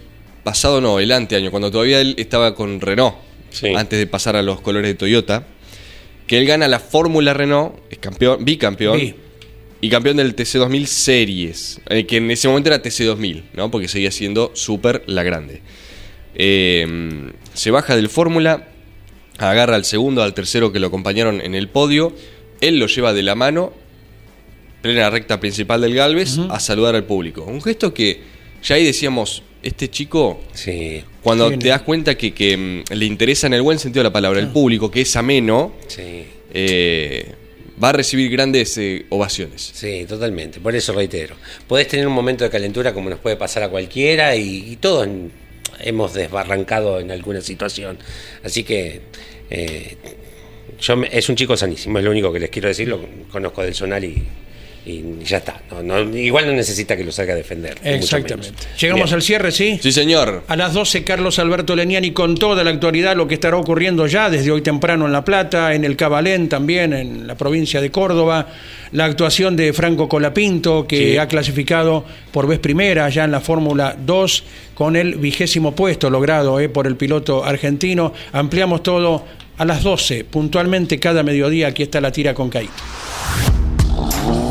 pasado, no, el anteaño, cuando todavía él estaba con Renault, Sí. antes de pasar a los colores de Toyota, que él gana la Fórmula Renault, es campeón, bicampeón, y campeón del TC2000 Series, eh, que en ese momento era TC2000, ¿no? porque seguía siendo Super la grande. Eh, se baja del Fórmula, agarra al segundo, al tercero que lo acompañaron en el podio, él lo lleva de la mano, plena recta principal del Galvez, a saludar al público. Un gesto que ya ahí decíamos, este chico, Sí, cuando Sí, te das cuenta que, que, mm, le interesa en el buen sentido de la palabra el público, que es ameno, sí. eh, va a recibir grandes eh, ovaciones. Sí, totalmente. Por eso reitero. Podés tener un momento de calentura como nos puede pasar a cualquiera y, y todos hemos desbarrancado en alguna situación. Así que eh, yo me- es un chico sanísimo, es lo único que les quiero decir. Lo conozco del Zonal y, y ya está. No, no- igual no necesita que lo salga a defender. Exactamente. Llegamos Bien. al cierre, ¿sí? Sí, señor. A las 12, Carlos Alberto Leniani con toda la actualidad, lo que estará ocurriendo ya desde hoy temprano en La Plata, en el Cabalén también, en la provincia de Córdoba, la actuación de Franco Colapinto, que Sí. ha clasificado por vez primera ya en la Fórmula 2 con el vigésimo puesto logrado eh, por el piloto argentino. Ampliamos todo a las 12, puntualmente cada mediodía. Aquí está la tira con Caíto.